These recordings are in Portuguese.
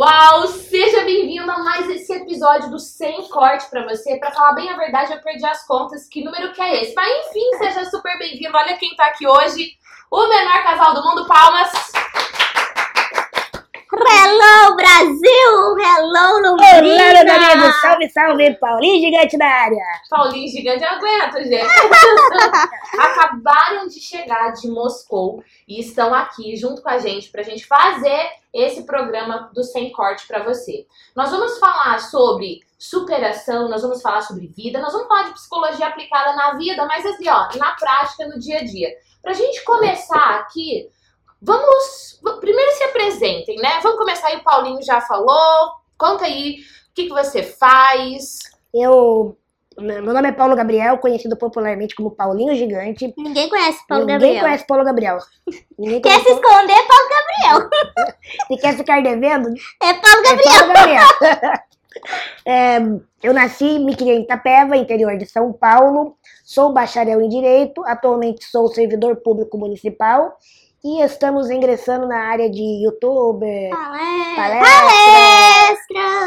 Uau, seja bem-vindo a mais esse episódio do Sem Corte pra você. Pra falar bem a verdade, eu perdi as contas. Que número que é esse? Mas enfim, seja super bem-vindo. Olha quem tá aqui hoje. O menor casal do mundo, palmas. Hello, Brasil! Hello, Olá, Londrina! meus amigos! Salve, salve! Paulinho Gigante da área! Paulinho Gigante, eu aguento, gente. Acabaram de chegar de Moscou e estão aqui junto com a gente pra gente fazer esse programa do Sem Corte pra você. Nós vamos falar sobre superação, nós vamos falar sobre vida, nós vamos falar de psicologia aplicada na vida, mas assim, ó, na prática, no dia a dia. Pra gente começar aqui, vamos. Primeiro se apresentem, né? Vamos começar aí, o Paulinho já falou. Conta aí o que, que você faz. Eu. Meu nome é Paulo Gabriel, conhecido popularmente como Paulinho Gigante. Ninguém conhece Paulo Ninguém Gabriel. conhece Paulo Gabriel. Ninguém Quer se esconder, Paulo Gabriel. Se quer ficar devendo, É Paulo é Gabriel. Paulo Gabriel. É, eu nasci e me criei em Itapeva, interior de São Paulo. Sou bacharel em Direito, atualmente sou servidor público municipal. E estamos ingressando na área de youtuber, Palestra.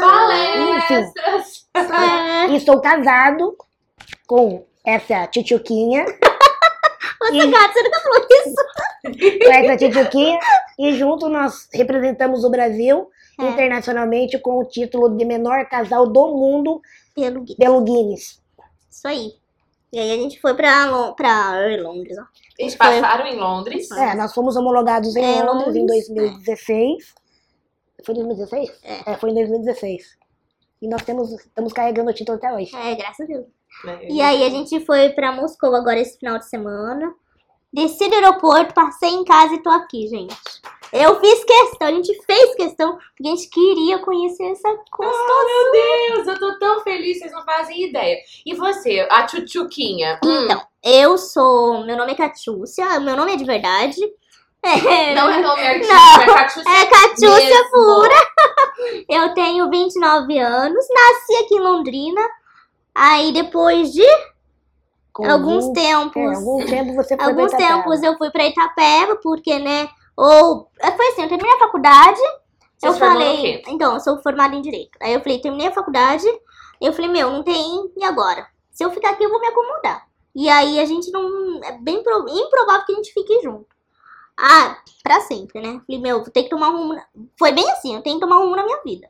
Palestra. Palestras! É. E sou casado com essa tchutchuquinha. Você, E- gato, você nunca falou isso. com essa tchutchuquinha. E junto nós representamos o Brasil É. internacionalmente com o título de menor casal do mundo Pelo pelo Guinness. Isso aí. E aí a gente foi pra, Lon- pra Londres, ó. Eles Foi. passaram em Londres. É, nós fomos homologados em É, Londres em Londres, 2016. Foi em 2016? É. foi em 2016. E nós temos, estamos carregando o título até hoje. É, graças a Deus. né? E aí a gente foi pra Moscou agora esse final de semana. Desci do aeroporto, passei em casa e tô aqui, gente. Eu fiz questão, a gente fez questão, porque a gente queria conhecer essa gostosa. Oh, meu Deus, eu tô tão feliz, vocês não fazem ideia. E você, a tchutchuquinha? Hum, Então, eu sou. Meu nome é Catiúcia, meu nome é de verdade. É, não é nome artístico, Não, é Catiúcia. é Catiúcia. Pura. Eu tenho 29 anos, nasci aqui em Londrina. Aí depois de Com alguns 20 tempos. É, algum tempo você foi alguns tempos eu fui pra Itapeva, porque, né? Ou. Foi assim, eu terminei a faculdade. Você eu se formou no falei. quê? Então, eu sou formada em Direito. Aí eu falei, terminei a faculdade. Eu falei, meu, não tem. E agora? Se eu ficar aqui, eu vou me acomodar. E aí a gente não. É bem pro- improvável que a gente fique junto. Ah, pra sempre, né? Falei, meu, vou ter que tomar um rumo. na- Foi bem assim, eu tenho que tomar um rumo na minha vida.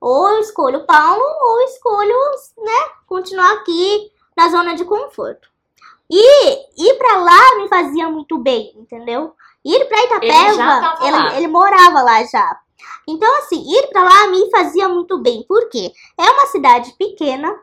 Ou eu escolho o Paulo, ou eu escolho, né, continuar aqui na zona de conforto. E ir pra lá me fazia muito bem, entendeu? Ir pra Itapeva, Ele ele, ele morava lá já. Então, assim, ir pra lá me fazia muito bem. Por quê? É uma cidade pequena.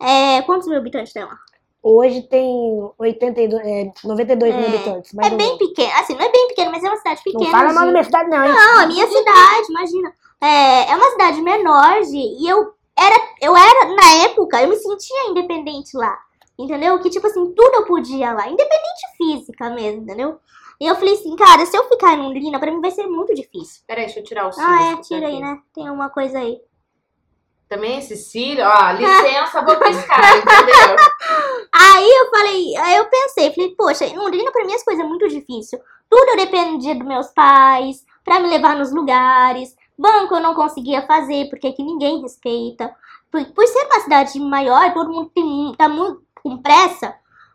É, quantos mil habitantes tem lá? Hoje tem 82, é, 92 mil É, habitantes. mais É bem menos. pequena. Assim, não é bem pequena, mas é uma cidade pequena. Não fala mal da de- minha cidade, não, hein? Não, a minha cidade, imagina. É, é uma cidade menor, Gi, e eu era, eu era, na época, eu me sentia independente lá. Entendeu? Que, tipo assim, tudo eu podia lá. Independente física mesmo, entendeu? E eu falei assim, cara, se eu ficar em Londrina, pra mim vai ser muito difícil. Peraí, deixa eu tirar o cílio. Ah, é, tira aí, né? Tem uma coisa aí. Também esse cílio, ó, licença, vou piscar, entendeu? Aí eu falei, aí eu pensei, falei, poxa, em Londrina pra mim as coisas é muito difícil. Tudo eu dependia dos meus pais, pra me levar nos lugares. Banco eu não conseguia fazer, porque aqui ninguém respeita. Por, por ser uma cidade maior, todo mundo tem, tá muito com pressa.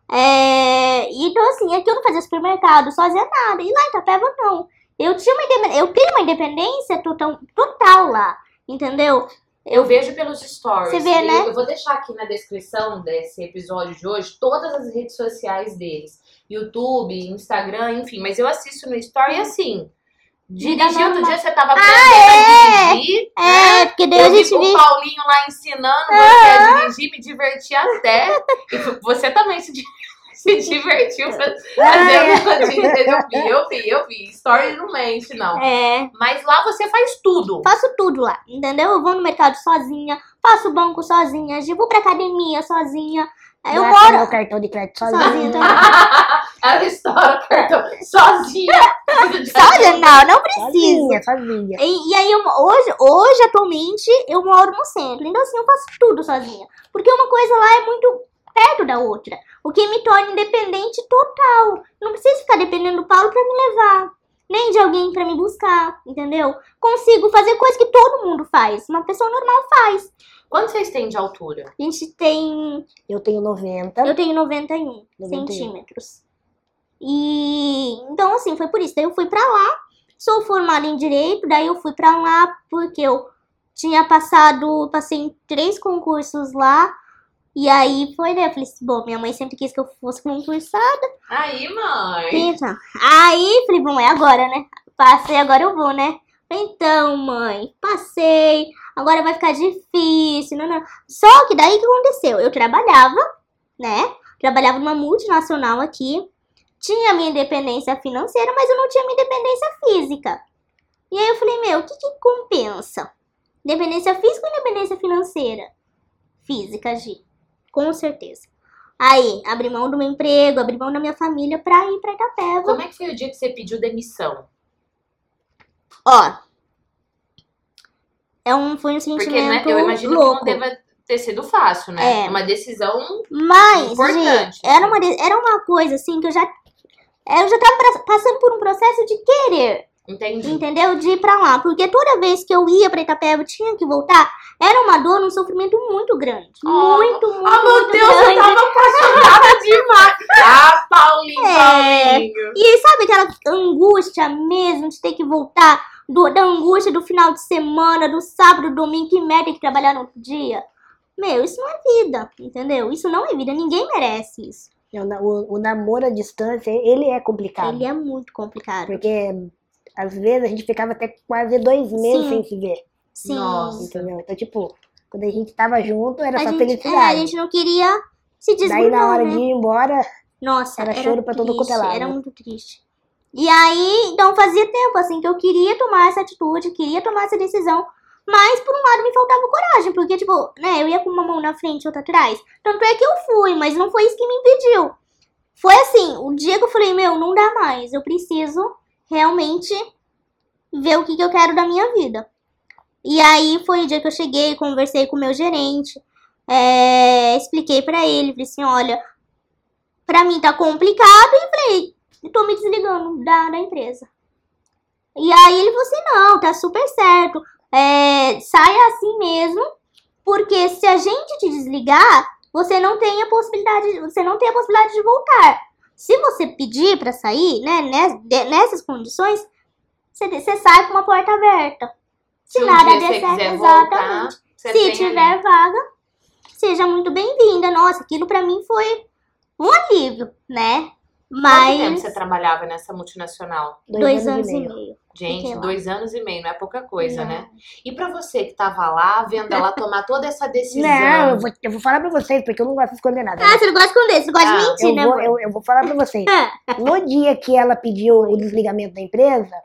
É, então assim, aqui eu não fazia supermercado, sozinha nada. E lá em Itapeva não. Eu tinha uma independência, eu tenho uma independência total, total lá, entendeu? Eu vejo pelos stories. Você vê, eu, né? eu vou deixar aqui na descrição desse episódio de hoje todas as redes sociais deles. YouTube, Instagram, enfim. Mas eu assisto no story assim. Dirigir outro dia você tava aprendendo a dirigir. É, porque daí Eu a vi gente o. Paulinho lá ensinando você a dirigir, me diverti até. E você também se, di- se divertiu Ah, é. fazendo dirigir. Eu vi, eu vi, eu vi. Story não mente, não. É, Mas lá você faz tudo. faço tudo lá, entendeu? Eu vou no mercado sozinha, faço banco sozinha, vou pra academia sozinha. Eu Gasta moro meu cartão de crédito sozinha sozinho. também. Ela estoura o cartão sozinha. Sozinha, não, não preciso. Sozinha, sozinha. E, e aí, eu, hoje, hoje, atualmente, eu moro no centro. Então, assim, eu faço tudo sozinha. Porque uma coisa lá é muito perto da outra. O que me torna independente total. Não preciso ficar dependendo do Paulo pra me levar. nem de alguém pra me buscar, entendeu? Consigo fazer coisas que todo mundo faz, uma pessoa normal faz. Quanto vocês têm de altura? A gente tem Eu tenho 90. Eu tenho 91 91. centímetros. E então, assim, foi por isso. Daí eu fui pra lá, sou formada em direito, daí eu fui pra lá porque eu tinha passado, passei em três concursos lá. E aí foi, né? Eu falei assim, bom, minha mãe sempre quis que eu fosse concursada. Aí, mãe. Então, aí falei, bom, é agora, né? Passei, agora eu vou, né? Então, mãe, passei, agora vai ficar difícil, não, não. Só que daí o que aconteceu? Eu trabalhava, né? Trabalhava numa multinacional aqui, tinha minha independência financeira, mas eu não tinha minha independência física. E aí eu falei, meu, o que que compensa? Independência física ou independência financeira? Física, Gi. Com certeza. Aí, abri mão do meu emprego, abri mão da minha família pra ir pra Itapeva. Como é que foi o dia que você pediu demissão? Ó. É um, foi um sentimento Porque né, eu imagino louco. que não deva ter sido fácil, né? É. Uma decisão Mas, importante. Gi, era uma, era uma coisa assim que eu já. Eu já tava passando por um processo de querer, Entendi. entendeu? De ir pra lá. Porque toda vez que eu ia pra Itapeva, eu tinha que voltar, era uma dor, um sofrimento muito grande. Oh. muito, muito, meu muito Deus, eu tava apaixonada demais. Ah, Paulinho, É. Paulinho. E sabe aquela angústia mesmo de ter que voltar? Do, da angústia do final de semana, do sábado, domingo, que merda tem que trabalhar no outro dia. Meu, isso não é vida, entendeu? Isso não é vida, ninguém merece isso. O, o- o namoro à distância, ele é complicado. Ele é muito complicado. Porque às vezes a gente ficava até quase dois meses Sim. sem se ver. Sim. Nossa. Entendeu? Então, tipo, quando a gente tava junto, era A só gente, é, a felicidade. gente não queria se desgrudar, Daí na hora né? de ir embora, Nossa, era choro pra todo triste, quanto é lado. Era muito triste. E aí, então fazia tempo, assim, que eu queria tomar essa atitude, queria tomar essa decisão. Mas, por um lado, me faltava coragem, porque, tipo, né, eu ia com uma mão na frente e outra atrás. Tanto é que eu fui, mas não foi isso que me impediu. Foi assim, o dia que eu falei, meu, não dá mais, eu preciso realmente ver o que, que eu quero da minha vida. E aí foi o dia que eu cheguei, conversei com o meu gerente, é, expliquei pra ele, falei assim, olha, pra mim tá complicado, e falei, tô me desligando da, da empresa. E aí ele falou assim, não, tá super certo, é, saia assim mesmo, porque se a gente te desligar, você não tem a possibilidade, você não tem a possibilidade de voltar. Se você pedir pra sair, né, nessas condições, você, você sai com uma porta aberta. Se, Se um nada der certo, voltar, exatamente. você Se tiver ali. vaga, seja muito bem-vinda. Nossa, aquilo pra mim foi um alívio, né? Quanto tempo Mas você trabalhava nessa multinacional? dois, anos, e meio. Gente, Fiquei lá. dois anos e meio, não é pouca coisa, Não. né? E pra você que tava lá, vendo ela tomar toda essa decisão. Não, eu vou, eu vou falar pra vocês, porque eu não gosto de esconder nada. né? Ah, você não gosta de esconder, você gosta Ah, de mentir, eu, né, vou, eu, eu vou falar pra vocês. No dia que ela pediu o desligamento da empresa,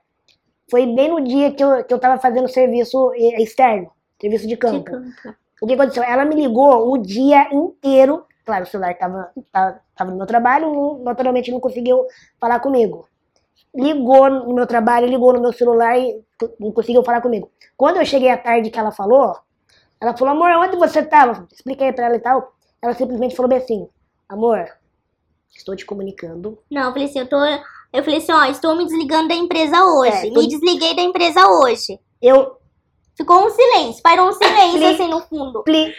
foi bem no dia que eu, que eu tava fazendo serviço eh, externo, serviço de campo. canto. O que aconteceu? Ela me ligou o dia inteiro. Claro, o celular tava, tava, tava no meu trabalho, naturalmente não conseguiu falar comigo. Ligou no meu trabalho, ligou no meu celular e não conseguiu falar comigo. Quando eu cheguei à tarde que ela falou, ela falou, amor, onde você tava? Expliquei pra ela e tal. Ela simplesmente falou bem assim, amor, estou te comunicando. Não, eu falei assim, eu tô. Eu falei assim, ó, estou me desligando da empresa hoje. É, tô- Me desliguei da empresa hoje. Eu, Ficou um silêncio, parou um silêncio Pli- assim no fundo. pli,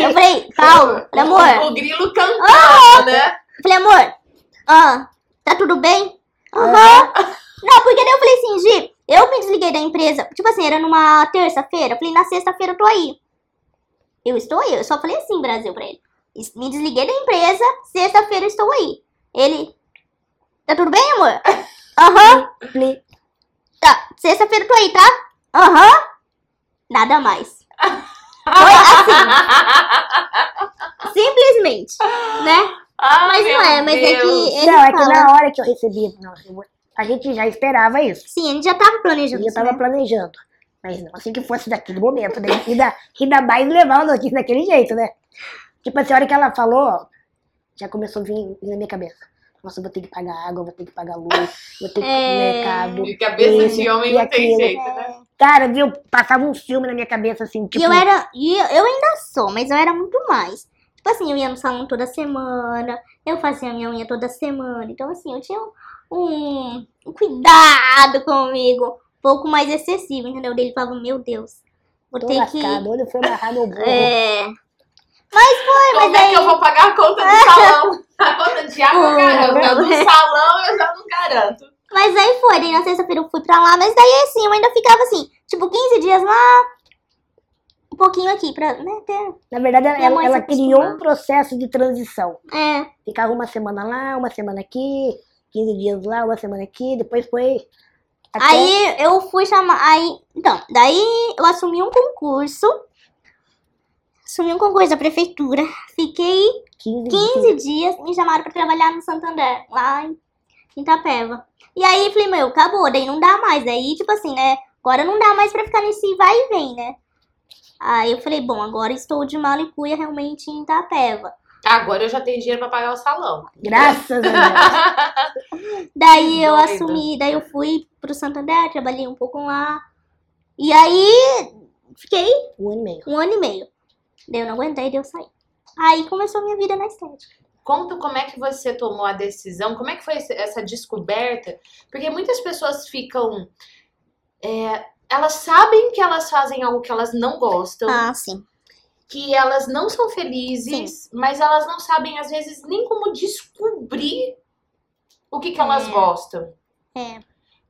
Eu falei, Paulo, O, amor, o grilo cantava, né? falei, amor, ah, tá tudo bem? Aham. Não, porque daí eu falei assim, Gi, eu me desliguei da empresa, tipo assim, era numa terça-feira, eu falei, na sexta-feira eu tô aí. Eu estou aí, eu só falei assim, Brasil, pra ele. Me desliguei da empresa, sexta-feira eu estou aí. Ele, tá tudo bem, amor? Aham, tá, sexta-feira eu tô aí, tá? Aham, nada mais. Foi assim, simplesmente, né? Ah, Mas não é, mas é Deus. que ele Não, é que fala, na hora que eu recebi, a gente já esperava isso. sim, a gente já tava Eu planejando já isso, tava né? planejando. Mas não assim que fosse daquele momento, né? Ainda, ainda mais levar a notícia daquele jeito, né? Tipo assim, a hora que ela falou, já começou a vir na minha cabeça. Nossa, eu vou ter que pagar água, vou ter que pagar luz, vou ter que ir É. mercado. E cabeça Isso, de homem não tem jeito, né? Cara, viu? Passava um filme na minha cabeça, assim, tipo... E eu era. E eu ainda sou, mas eu era muito mais. Tipo assim, eu ia no salão toda semana, eu fazia minha unha toda semana. Então, assim, eu tinha um, um, cuidado comigo um pouco mais excessivo, entendeu? Ele falava, meu Deus, vou Tô ter que... lascado, onde foi amarrar no burro. É... Mas foi, Como mas é aí... que eu vou pagar a conta do salão? A conta de água eu Pô, garanto, a do salão eu já não garanto. Mas aí foi, daí na sexta-feira eu fui pra lá, mas daí assim, eu ainda ficava assim, tipo, 15 dias lá, um pouquinho aqui, pra, né, ter... Na verdade, ela, ela se criou um processo de transição. É, Ficava uma semana lá, uma semana aqui, 15 dias lá, uma semana aqui, depois foi. Até aí eu fui chamar, aí, então, daí eu assumi um concurso, assumi um concurso da prefeitura, fiquei 15, 15 dias, me chamaram pra trabalhar no Santander, lá em Itapeva. E aí falei, meu, acabou, daí não dá mais, daí tipo assim, né, agora não dá mais pra ficar nesse vai e vem, né. Aí eu falei, bom, agora estou de mala e cuia realmente em Itapeva. Agora eu já tenho dinheiro pra pagar o salão. Graças a Deus. Daí eu doida. assumi, daí eu fui pro Santander, trabalhei um pouco lá. E aí fiquei Um ano e meio. um ano e meio. Daí eu não aguentei, daí eu saí. Aí começou a minha vida na estética. Conta como é que você tomou a decisão, como é que foi essa descoberta? Porque muitas pessoas ficam. é, elas sabem que elas fazem algo que elas não gostam, Ah, sim. que elas não são felizes, mas elas não sabem, às vezes, nem como descobrir o que, que elas É. gostam. É.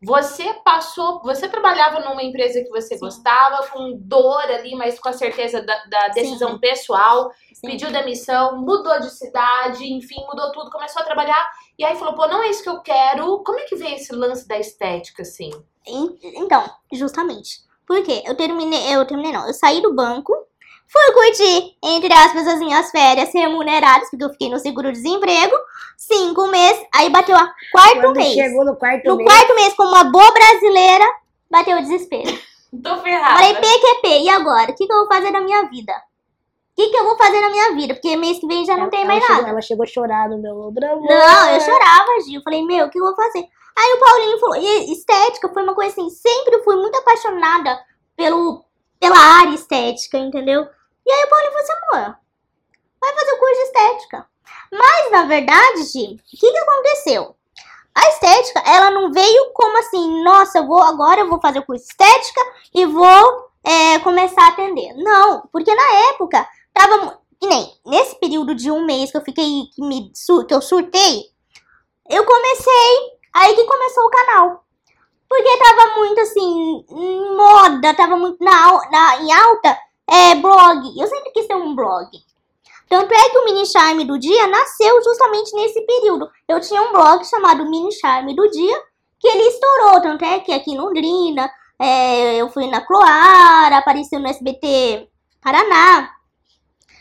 Você passou, você trabalhava numa empresa que você Sim. gostava, com dor ali, mas com a certeza da, da decisão pessoal, sim. pediu demissão, mudou de cidade, enfim, mudou tudo, começou a trabalhar, e aí falou, pô, não é isso que eu quero. Como é que veio esse lance da estética, assim? En- Então, justamente. Por quê? Eu terminei, eu terminei não, eu saí do banco, fui curtir, entre aspas, as minhas férias remuneradas, porque eu fiquei no seguro-desemprego, cinco meses, aí bateu a quarto Quando mês. chegou no quarto No mês, quarto mês, como uma boa brasileira, bateu o desespero. Tô ferrada. Falei, PQP, e agora? O que, que eu vou fazer na minha vida? O que, que eu vou fazer na minha vida? Porque mês que vem já não ela- tem ela mais chegou- nada. Ela chegou a chorar no meu ombro. Não, eu chorava, Gil. Eu falei, meu, o que eu vou fazer? Aí o Paulinho falou, e estética foi uma coisa assim, sempre fui muito apaixonada pelo, pela área estética, entendeu? E aí o Paulinho falou assim, amor, vai fazer o curso de estética. Mas, na verdade, o que, que aconteceu? A estética, ela não veio como assim, nossa, eu vou agora eu vou fazer o curso de estética e vou é, começar a atender. Não, porque na época tava que nem nesse período de um mês que eu fiquei que, me, que eu surtei, eu comecei aí que começou o canal. Porque tava muito assim, moda, tava muito na, na, em alta, é, blog. Eu sempre quis ter um blog. Tanto é que o Mini Charme do Dia nasceu justamente nesse período. Eu tinha um blog chamado Mini Charme do Dia, que ele estourou. Tanto é que aqui em Londrina, é, eu fui na Cloara, apareceu no SBT Paraná.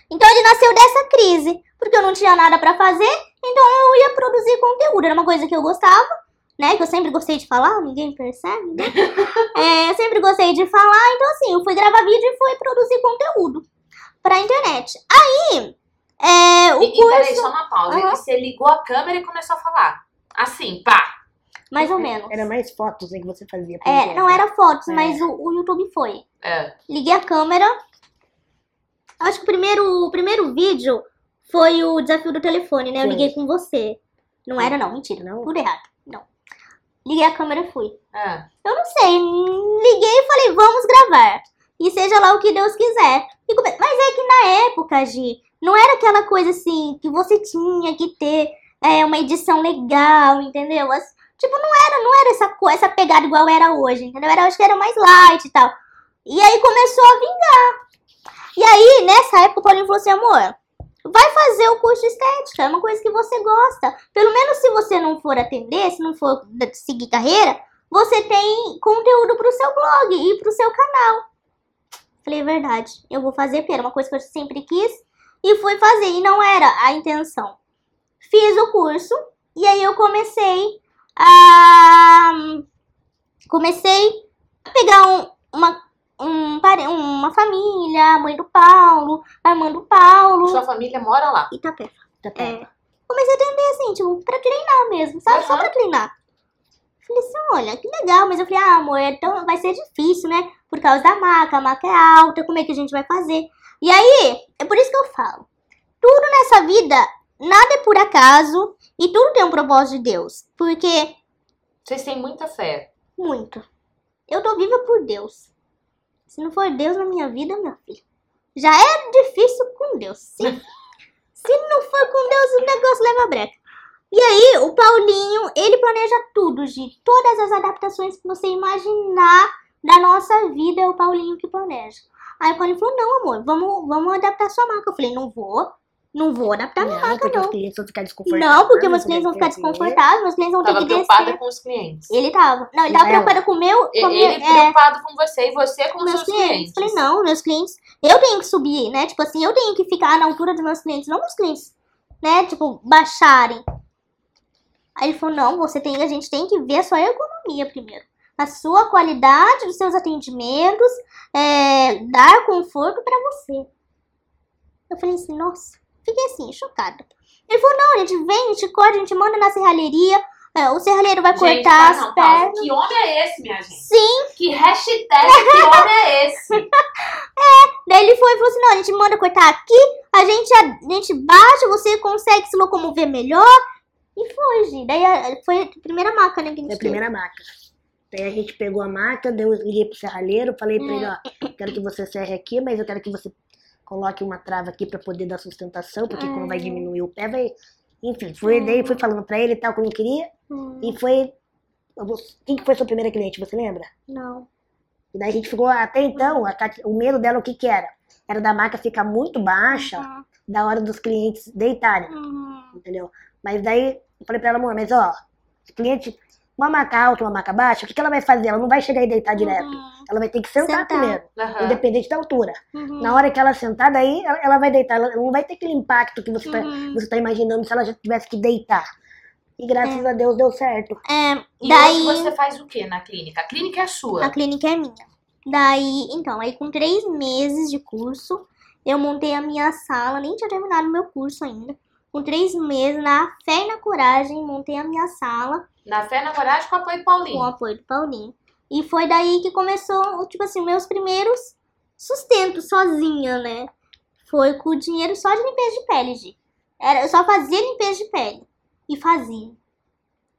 Então ele nasceu dessa crise, porque eu não tinha nada pra fazer, então eu ia produzir conteúdo. Era uma coisa que eu gostava, né? Que eu sempre gostei de falar, ninguém percebe, né? É, eu sempre gostei de falar, então assim, eu fui gravar vídeo e fui produzir conteúdo pra internet. Aí, é, o E, e peraí, curso, só uma pausa. E você ligou a câmera e começou a falar. Assim, pá. mais ou menos. Era mais fotos aí que você fazia. É, exemplo. não era fotos, É. mas o, o YouTube foi. É. Liguei a câmera. Acho que o primeiro, o primeiro vídeo foi o desafio do telefone, né? Eu liguei com você. Não era, não, mentira. Não? Tudo errado. Liguei a câmera e fui. é. Eu não sei. Liguei e falei, vamos gravar. E seja lá o que Deus quiser. Mas é que na época, Gi, não era aquela coisa assim que você tinha que ter é, uma edição legal, entendeu? Tipo, não era, não era essa, essa pegada igual era hoje, entendeu? Era, acho que era mais light e tal. E aí começou a vingar. E aí, nessa época, o Paulinho falou assim, amor, vai fazer o curso de estética, é uma coisa que você gosta. Pelo menos se você não for atender, se não for seguir carreira, você tem conteúdo pro seu blog e pro seu canal. Falei, "É verdade, eu vou fazer, porque era uma coisa que eu sempre quis. E fui fazer, e não era a intenção. Fiz o curso, e aí eu comecei a... Comecei a pegar um- uma, um, pare- uma família, a mãe do Paulo, a irmã do Paulo, Sua família mora lá. Itapeva. Perto. É. Comecei a atender assim, tipo, pra treinar mesmo, sabe? Só Aham. pra treinar. Falei assim, olha, que legal, mas eu falei, ah, amor, então vai ser difícil, né? Por causa da maca, a maca é alta, como é que a gente vai fazer? E aí, é por isso que eu falo. Tudo nessa vida, nada é por acaso e tudo tem um propósito de Deus. Porque Vocês têm muita fé. Muito. Eu tô viva por Deus. Se não for Deus na minha vida, meu filho, já é difícil com Deus. Se, se não for com Deus, o negócio leva breca. E aí, o Paulinho, ele planeja tudo, Gi. Todas as adaptações que você imaginar da nossa vida é o Paulinho que planeja. Aí o Paulinho falou, não, amor, vamos, vamos adaptar sua marca. Eu falei, não vou, não vou adaptar minha Não, marca, porque os não. clientes vão ficar desconfortáveis. Não, porque meus clientes vão ficar ter que- desconfortáveis, meus clientes vão ter Tava que preocupada descer. com os clientes. Ele tava. Não, ele tava Ela. preocupado com o meu. Com Ele, meu ele é, preocupado com você e você com os meus seus clientes. clientes. Falei, não, meus clientes. Eu tenho que subir, né? Tipo assim, eu tenho que ficar na altura dos meus clientes, não meus clientes, né? Tipo, baixarem. Aí ele falou, não, você tem, a gente tem que ver a sua economia primeiro. A sua qualidade dos seus atendimentos, é, dar conforto pra você. Eu falei assim, nossa, fiquei assim, chocada. Ele falou, não, a gente vem, a gente corta, a gente manda na serralheria, é, o serralheiro vai Gente, cortar as não, pausa. pernas. Que homem é esse, minha gente? Sim, Que hashtag que homem é esse? Daí ele foi e falou assim: não, a gente manda cortar aqui, a gente, a, gente baixa, você consegue se locomover melhor. E foi, gente. Daí a- foi a primeira máquina que a gente É a primeira máquina. Daí a gente pegou a máquina, deu, liguei pro serralheiro, falei pra ele, ó, quero que você serre aqui, mas eu quero que você coloque uma trava aqui pra poder dar sustentação, porque como vai diminuir o pé, vai... Enfim, fui, daí fui falando pra ele e tal, como eu queria, e foi... Quem que foi sua primeira cliente, você lembra? não. E daí a gente ficou, até então, a o medo dela o que que era? Era da marca ficar muito baixa, Uhum. da hora dos clientes deitarem, Uhum. entendeu? Mas daí eu falei pra ela, amor, mas ó, o cliente, uma marca alta, uma marca baixa, o que, que ela vai fazer? Ela não vai chegar e deitar direto. Uhum. Ela vai ter que sentar, Sentar. primeiro, Aham. independente da altura. Uhum. Na hora que ela sentar, daí ela, ela vai deitar. Ela não vai ter aquele impacto que você tá, Uhum. tá imaginando se ela já tivesse que deitar. E graças a Deus deu certo. É, E daí hoje você faz o que na clínica? A clínica é sua. a clínica é minha. Daí, então, aí com três meses de curso, eu montei a minha sala, nem tinha terminado meu curso ainda. Com três meses, na fé e na coragem, montei a minha sala. Na fé, na coragem, com o apoio do com o Paulinho. apoio do Paulinho. E foi daí que começou, tipo assim, meus primeiros sustentos sozinha, né? Foi com o dinheiro só de limpeza de pele, Gi. Era, eu só fazia limpeza de pele. E fazia.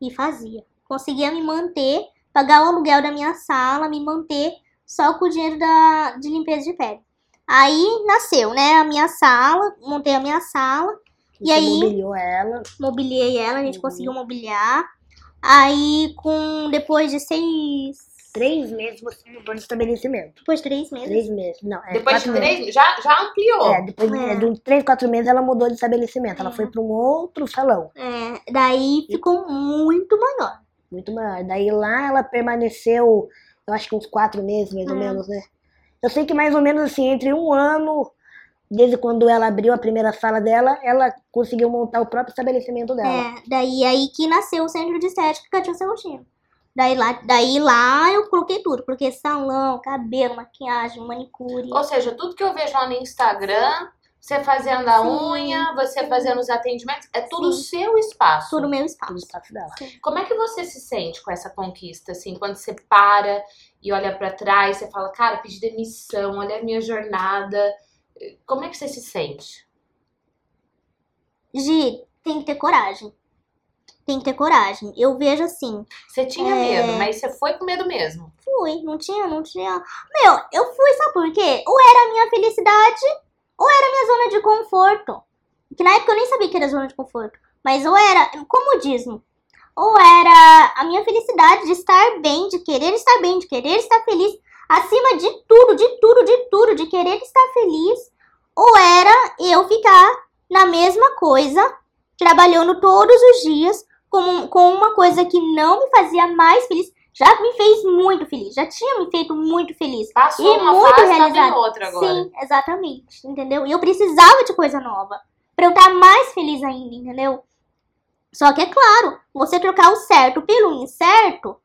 E fazia. Conseguia me manter, pagar o aluguel da minha sala, me manter só com o dinheiro da, de limpeza de pele. Aí nasceu, né? A minha sala, montei a minha sala, E Você aí? mobiliou ela. mobiliei ela, a gente Uhum. conseguiu mobiliar. Aí, com depois de seis. Três meses você mudou de estabelecimento. Depois de três meses. Três meses. Não, é Depois de quatro meses. três, já, já ampliou. É, depois de, É. de uns três, quatro meses ela mudou de estabelecimento. Ela É. foi para um outro salão. É, daí ficou muito maior. Muito maior. Daí lá ela permaneceu, eu acho que uns quatro meses, mais ou É. menos, né? Eu sei que mais ou menos assim, entre um ano, desde quando ela abriu a primeira sala dela, ela conseguiu montar o próprio estabelecimento dela. É, daí aí que nasceu o centro de estética Catinho Celestino. Daí lá, daí lá eu coloquei tudo. Coloquei salão, cabelo, maquiagem, manicure. Ou seja, tudo que eu vejo lá no Instagram, você fazendo a Sim, unha, você fazendo os atendimentos, é tudo o Sim. seu espaço. Tudo meu Tudo espaço. espaço dela. Como é que você se sente com essa conquista, assim, quando você para e olha pra trás, você fala, cara, pedi demissão, olha a minha jornada. Como é que você se sente? Gi, tem que ter coragem. Tem que ter coragem. Eu vejo assim, Você tinha É. medo, mas você foi com medo mesmo. fui, não tinha, não tinha. Meu, eu fui, sabe por quê? Ou era a minha felicidade, ou era a minha zona de conforto. Que na época eu nem sabia que era zona de conforto. Mas ou era comodismo. Ou era a minha felicidade de estar bem, de querer estar bem, de querer estar feliz. Acima de tudo, de tudo, de tudo, de querer estar feliz. Ou era eu ficar na mesma coisa, trabalhando todos os dias, com, com uma coisa que não me fazia mais feliz. Já me fez muito feliz, já tinha me feito muito feliz. Passou E uma muito fase, tá realizada. vindo outra agora. Sim, exatamente, entendeu? E eu precisava de coisa nova. Pra eu estar mais feliz ainda, entendeu? Só que é claro, você trocar o certo pelo incerto,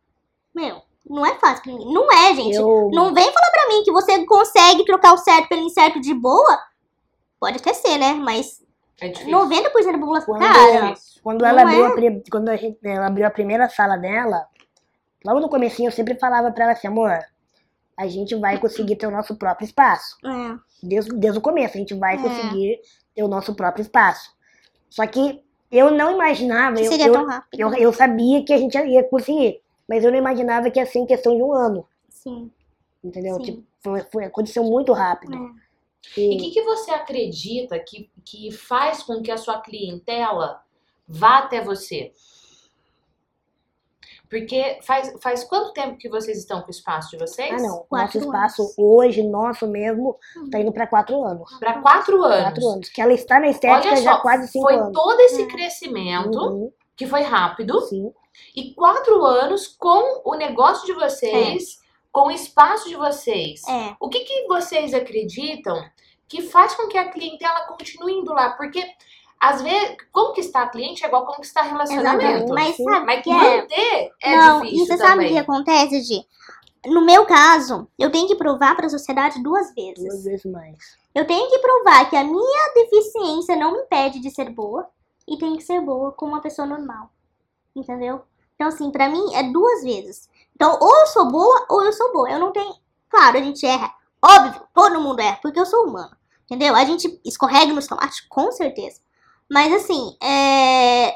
meu, não é fácil pra ninguém. Não é, gente. Eu, Não vem falar pra mim que você consegue trocar o certo pelo incerto de boa. Pode até ser, né? Mas É difícil. 90% da população. Quando- Cara, quando ela abriu, é? a, quando a gente- ela abriu a primeira sala dela, logo no comecinho eu sempre falava pra ela assim, amor, a gente vai conseguir ter o nosso próprio espaço. é, Desde, desde o começo, a gente vai É. conseguir ter o nosso próprio espaço. Só que eu não imaginava, que eu, seria eu, tão rápido. eu, eu sabia que a gente ia conseguir. Mas eu não imaginava que ia ser em questão de um ano, Sim. entendeu? Sim. Tipo, foi, foi- aconteceu muito rápido. É. E o que, que você acredita que, que faz com que a sua clientela vá até você? Porque faz, faz quanto tempo que vocês estão com o espaço de vocês? ah, não. Quatro Nosso espaço anos. hoje, nosso mesmo, tá indo para quatro anos. Para quatro anos. Quatro anos. Que ela está na estética Olha já só, quase cinco foi anos. todo esse É. crescimento, Uhum, que foi rápido, sim. e quatro anos com o negócio de vocês, com o espaço de vocês. É. O que, que vocês acreditam que faz com que a clientela continue indo lá? Porque, às vezes, conquistar a cliente é igual conquistar relacionamento. Exatamente. Mas sabe Mas que é? manter é não, difícil e você sabe o também. que acontece, Gi? No meu caso, eu tenho que provar para a sociedade duas vezes. Duas vezes mais. Eu tenho que provar que a minha deficiência não me impede de ser boa e tenho que ser boa como uma pessoa normal. Entendeu? Então, assim, pra mim é duas vezes. Então, ou eu sou boa ou eu sou boa. Eu não tenho. Claro, a gente erra. Óbvio, todo mundo erra, porque eu sou humano. Entendeu? A gente escorrega nos tomates, com certeza. Mas, assim, é.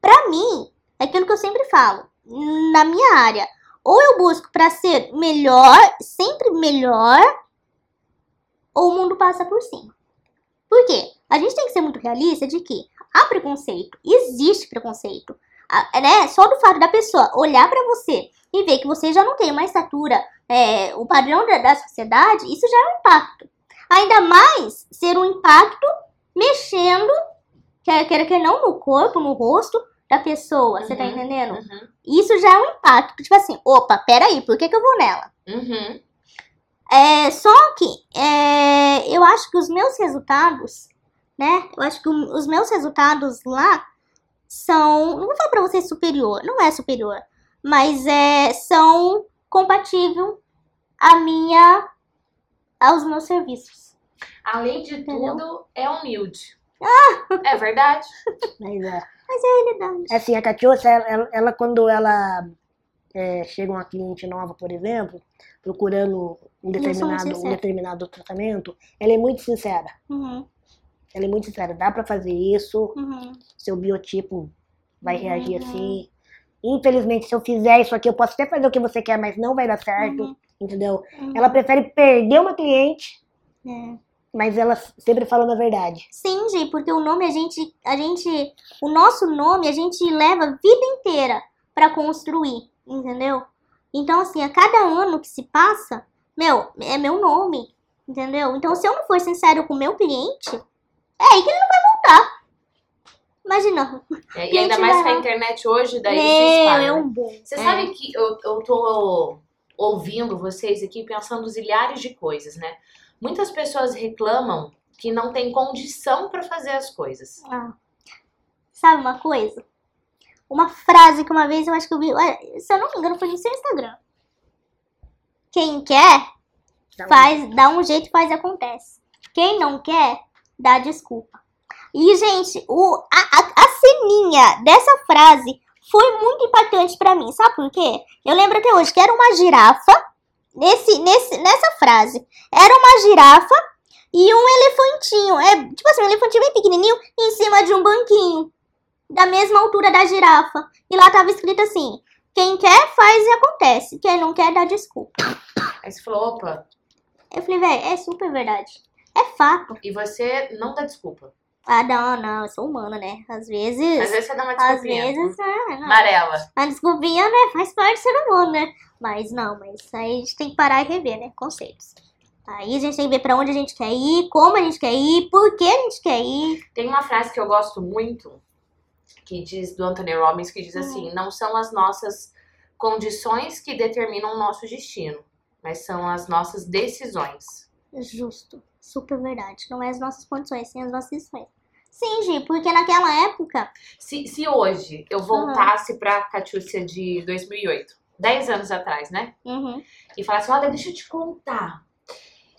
Pra mim, é aquilo que eu sempre falo. Na minha área, ou eu busco pra ser melhor, sempre melhor, ou o mundo passa por cima. Por quê? A gente tem que ser muito realista de que há preconceito, existe preconceito. Né? Só do fato da pessoa olhar pra você e ver que você já não tem uma estatura, é, o padrão da, da sociedade, isso já é um impacto. Ainda mais ser um impacto mexendo, quer queira que não, no corpo, no rosto da pessoa, você tá Uhum. entendendo? Uhum, Isso já é um impacto, tipo assim, opa, peraí, por que, que eu vou nela? uhum. É, só que é, eu acho que os meus resultados, né? Eu acho que os meus resultados lá são. Não vou falar pra você superior, não é superior, mas é, são compatíveis à minha. aos meus serviços. Além de Entendeu? tudo, é humilde. É verdade? Mas é. Mas é a realidade. Assim, a Catiúcia, ela, ela- ela, quando ela é, chega uma cliente nova, por exemplo, procurando um determinado, um determinado tratamento, ela é muito sincera. Uhum, Ela é muito sincera. Dá pra fazer isso, uhum, seu biotipo vai reagir Uhum. assim. Infelizmente, se eu fizer isso aqui, eu posso até fazer o que você quer, mas não vai dar certo, Uhum. entendeu? uhum. Ela prefere perder uma cliente, É. mas ela sempre falando a verdade. Sim, Gi, porque o nome a gente, a gente, o nosso nome a gente leva a vida inteira pra construir, entendeu? Então assim, a cada ano que se passa, meu, é meu nome, entendeu? Então se eu não for sincero com o meu cliente, é aí que ele não vai voltar. Imagina. É, e ainda mais com a internet hoje, daí se Meu, espalha. é né? um bom. Você É. sabe que eu, eu tô ouvindo vocês aqui pensando zilhares de coisas, né? Muitas pessoas reclamam que não tem condição pra fazer as coisas. Ah. Sabe uma coisa? Uma frase que uma vez eu acho que eu vi, se eu não me engano, foi no seu Instagram. Quem quer faz, dá um jeito, faz e acontece. Quem não quer, dá desculpa. E, gente, o, a, a, a ceninha dessa frase foi muito impactante pra mim. Sabe por quê? Eu lembro até hoje que era uma girafa, nesse, nesse, nessa frase, era uma girafa e um elefantinho. É, tipo assim, um elefantinho bem pequenininho em cima de um banquinho. Da mesma altura da girafa. E lá tava escrito assim, quem quer, faz e acontece. Quem não quer, dá desculpa. Aí você falou, opa, Eu falei, velho, é super verdade. É fato. e você não dá desculpa. Ah, não, não, eu sou humana, né? Às vezes. Às vezes você dá uma Às desculpinha. vezes, é, não. Amarela. A desculpinha, né? Faz parte do ser humano, né? Mas não, mas aí a gente tem que parar e rever, né? Conceitos. Aí a gente tem que ver pra onde a gente quer ir, como a gente quer ir, por que a gente quer ir. Tem uma frase que eu gosto muito, que diz do Anthony Robbins, que diz Hum. assim: não são as nossas condições que determinam o nosso destino, mas são as nossas decisões. Justo. Super verdade. Não é as nossas condições, sim as nossas decisões. Sim, Gi, porque naquela época. Se, se hoje eu voltasse pra Catiúcia de 2008, 10 anos atrás, né? Uhum. E falasse: olha, deixa eu te contar.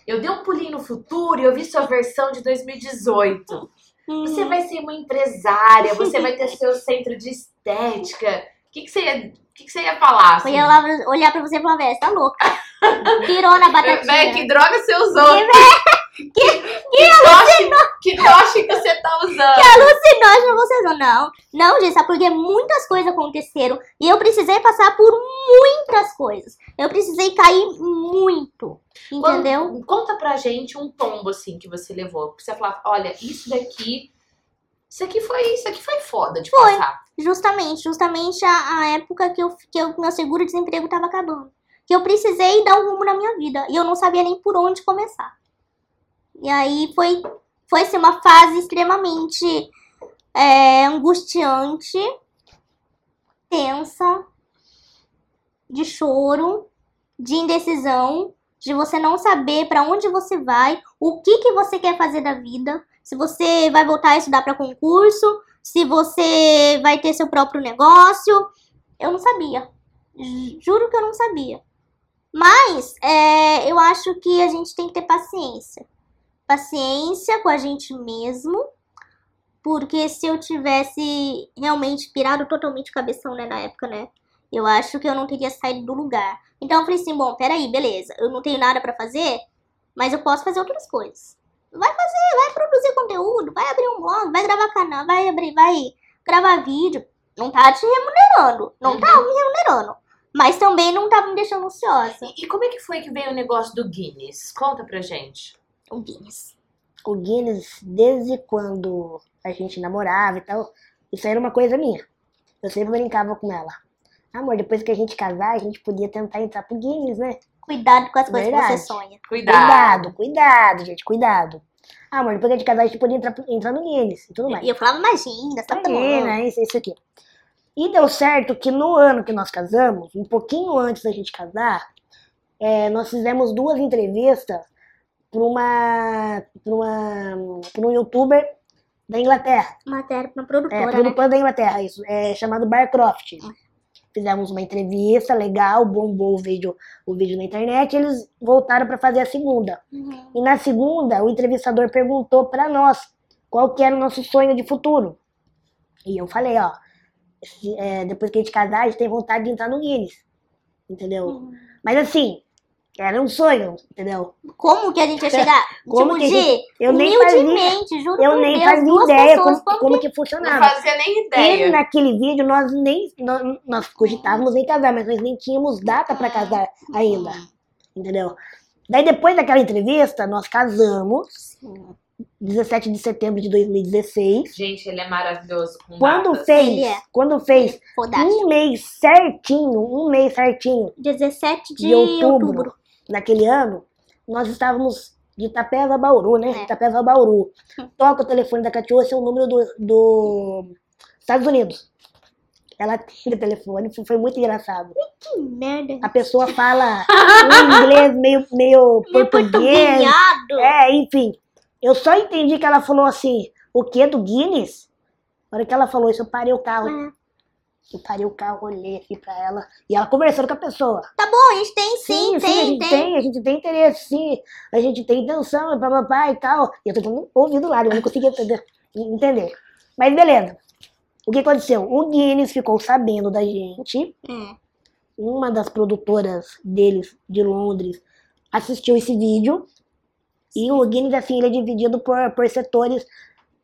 Eu dei um pulinho no futuro e eu vi sua versão de 2018. Você Uhum. vai ser uma empresária, você vai ter seu centro de estética. O que, que, você, ia, o que, que você ia falar? Eu Assim? ia lá olhar pra você e falar, você tá louca. Pirou na batatinha. Véi, que droga você usou? Que, Que toche que você tá usando? alucinógeno você coisa. Não, não, gente, sabe porque muitas coisas aconteceram e eu precisei passar por muitas coisas. Eu precisei cair muito, entendeu? Quando- conta pra gente um tombo assim que você levou. Que você falava, olha, isso daqui. Isso aqui foi, isso aqui foi foda de Foi. passar. Justamente, justamente a, a época que, eu, que eu, meu seguro-desemprego tava acabando. Que eu precisei dar um rumo na minha vida. E eu não sabia nem por onde começar. E aí foi, foi assim, uma fase extremamente é, angustiante, tensa, de choro, de indecisão, de você não saber pra onde você vai, o que, que você quer fazer da vida, se você vai voltar a estudar para concurso, se você vai ter seu próprio negócio. Eu não sabia. Ju- Juro que eu não sabia. Mas é, eu acho que a gente tem que ter paciência. Paciência com a gente mesmo. Porque se eu tivesse realmente pirado totalmente o cabeção, né, na época, né? Eu acho que eu não teria saído do lugar. Então eu falei assim, bom, peraí, beleza. Eu não tenho nada pra fazer, mas eu posso fazer outras coisas. Vai fazer, vai produzir conteúdo, vai abrir um blog, vai gravar canal, vai abrir, vai gravar vídeo. Não tá te remunerando, não tá me remunerando. Mas também não tá me deixando ansiosa. E, e como é que foi que veio o negócio do Guinness? Conta pra gente. O Guinness. O Guinness, desde quando a gente namorava e tal, isso era uma coisa minha. Eu sempre brincava com ela. Amor, depois que a gente casar, a gente podia tentar entrar pro Guinness, né? Cuidado com as coisas que Verdade. você sonha. Cuidado. Cuidado, cuidado, gente, cuidado. Ah, amor, depois que a gente casar, a gente podia entrar, entrar no Guinness e tudo mais. E eu falava, imagina, tá bom. Imagina, isso, isso aqui. E deu certo que no ano que nós casamos, um pouquinho antes da gente casar, é, nós fizemos duas entrevistas para uma, pra uma, pra um youtuber da Inglaterra. Matéria pra É, produtora, né? da Inglaterra, isso. É chamado Barcroft. Fizemos uma entrevista legal, bombou o vídeo, o vídeo na internet, e eles voltaram para fazer a segunda. Uhum. E na segunda, o entrevistador perguntou para nós qual que era o nosso sonho de futuro. E eu falei, ó, se- é, depois que a gente casar, a gente tem vontade de entrar no Guinness. Entendeu? Uhum. Mas assim, era um sonho, entendeu? Como que a gente ia chegar? Como tipo, que gente- eu nem fazia- humildemente, juro Eu nem Deus, fazia ideia como, como que Não funcionava. fazia nem E ideia. naquele vídeo nós nem nós, nós cogitávamos em casar, mas nós nem tínhamos data para casar ainda, entendeu? Daí depois daquela entrevista, nós casamos, 17 de setembro de 2016. Gente, ele é maravilhoso com Quando datas. fez, Ele é. quando fez Fodástico. um mês certinho, um mês certinho 17 de, de outubro, outubro. Naquele ano, nós estávamos de Itapeva a Bauru, né? É. Itapeva a Bauru. Toca o telefone da Catiúcia, esse é o número do, do Estados Unidos. Ela tem o telefone, foi- muito engraçado. Que merda. A pessoa fala um inglês meio, meio Meio português. É, enfim. Eu só entendi que ela falou assim, o quê? Do Guinness? Na hora que ela falou isso, eu parei o carro. É. Eu parei o carro, olhei aqui pra ela. E ela conversando com a pessoa. Tá bom, a gente tem sim, a tem, gente tem. tem. a gente tem interesse, sim. A gente tem intenção, papapá e tal. E eu tô tentando ouvir do lado, eu não conseguia entender. entender. Mas beleza. O que aconteceu? O Guinness ficou sabendo da gente. É. Uma das produtoras deles, de Londres, assistiu esse vídeo. E o Guinness, assim, ele é dividido por, por setores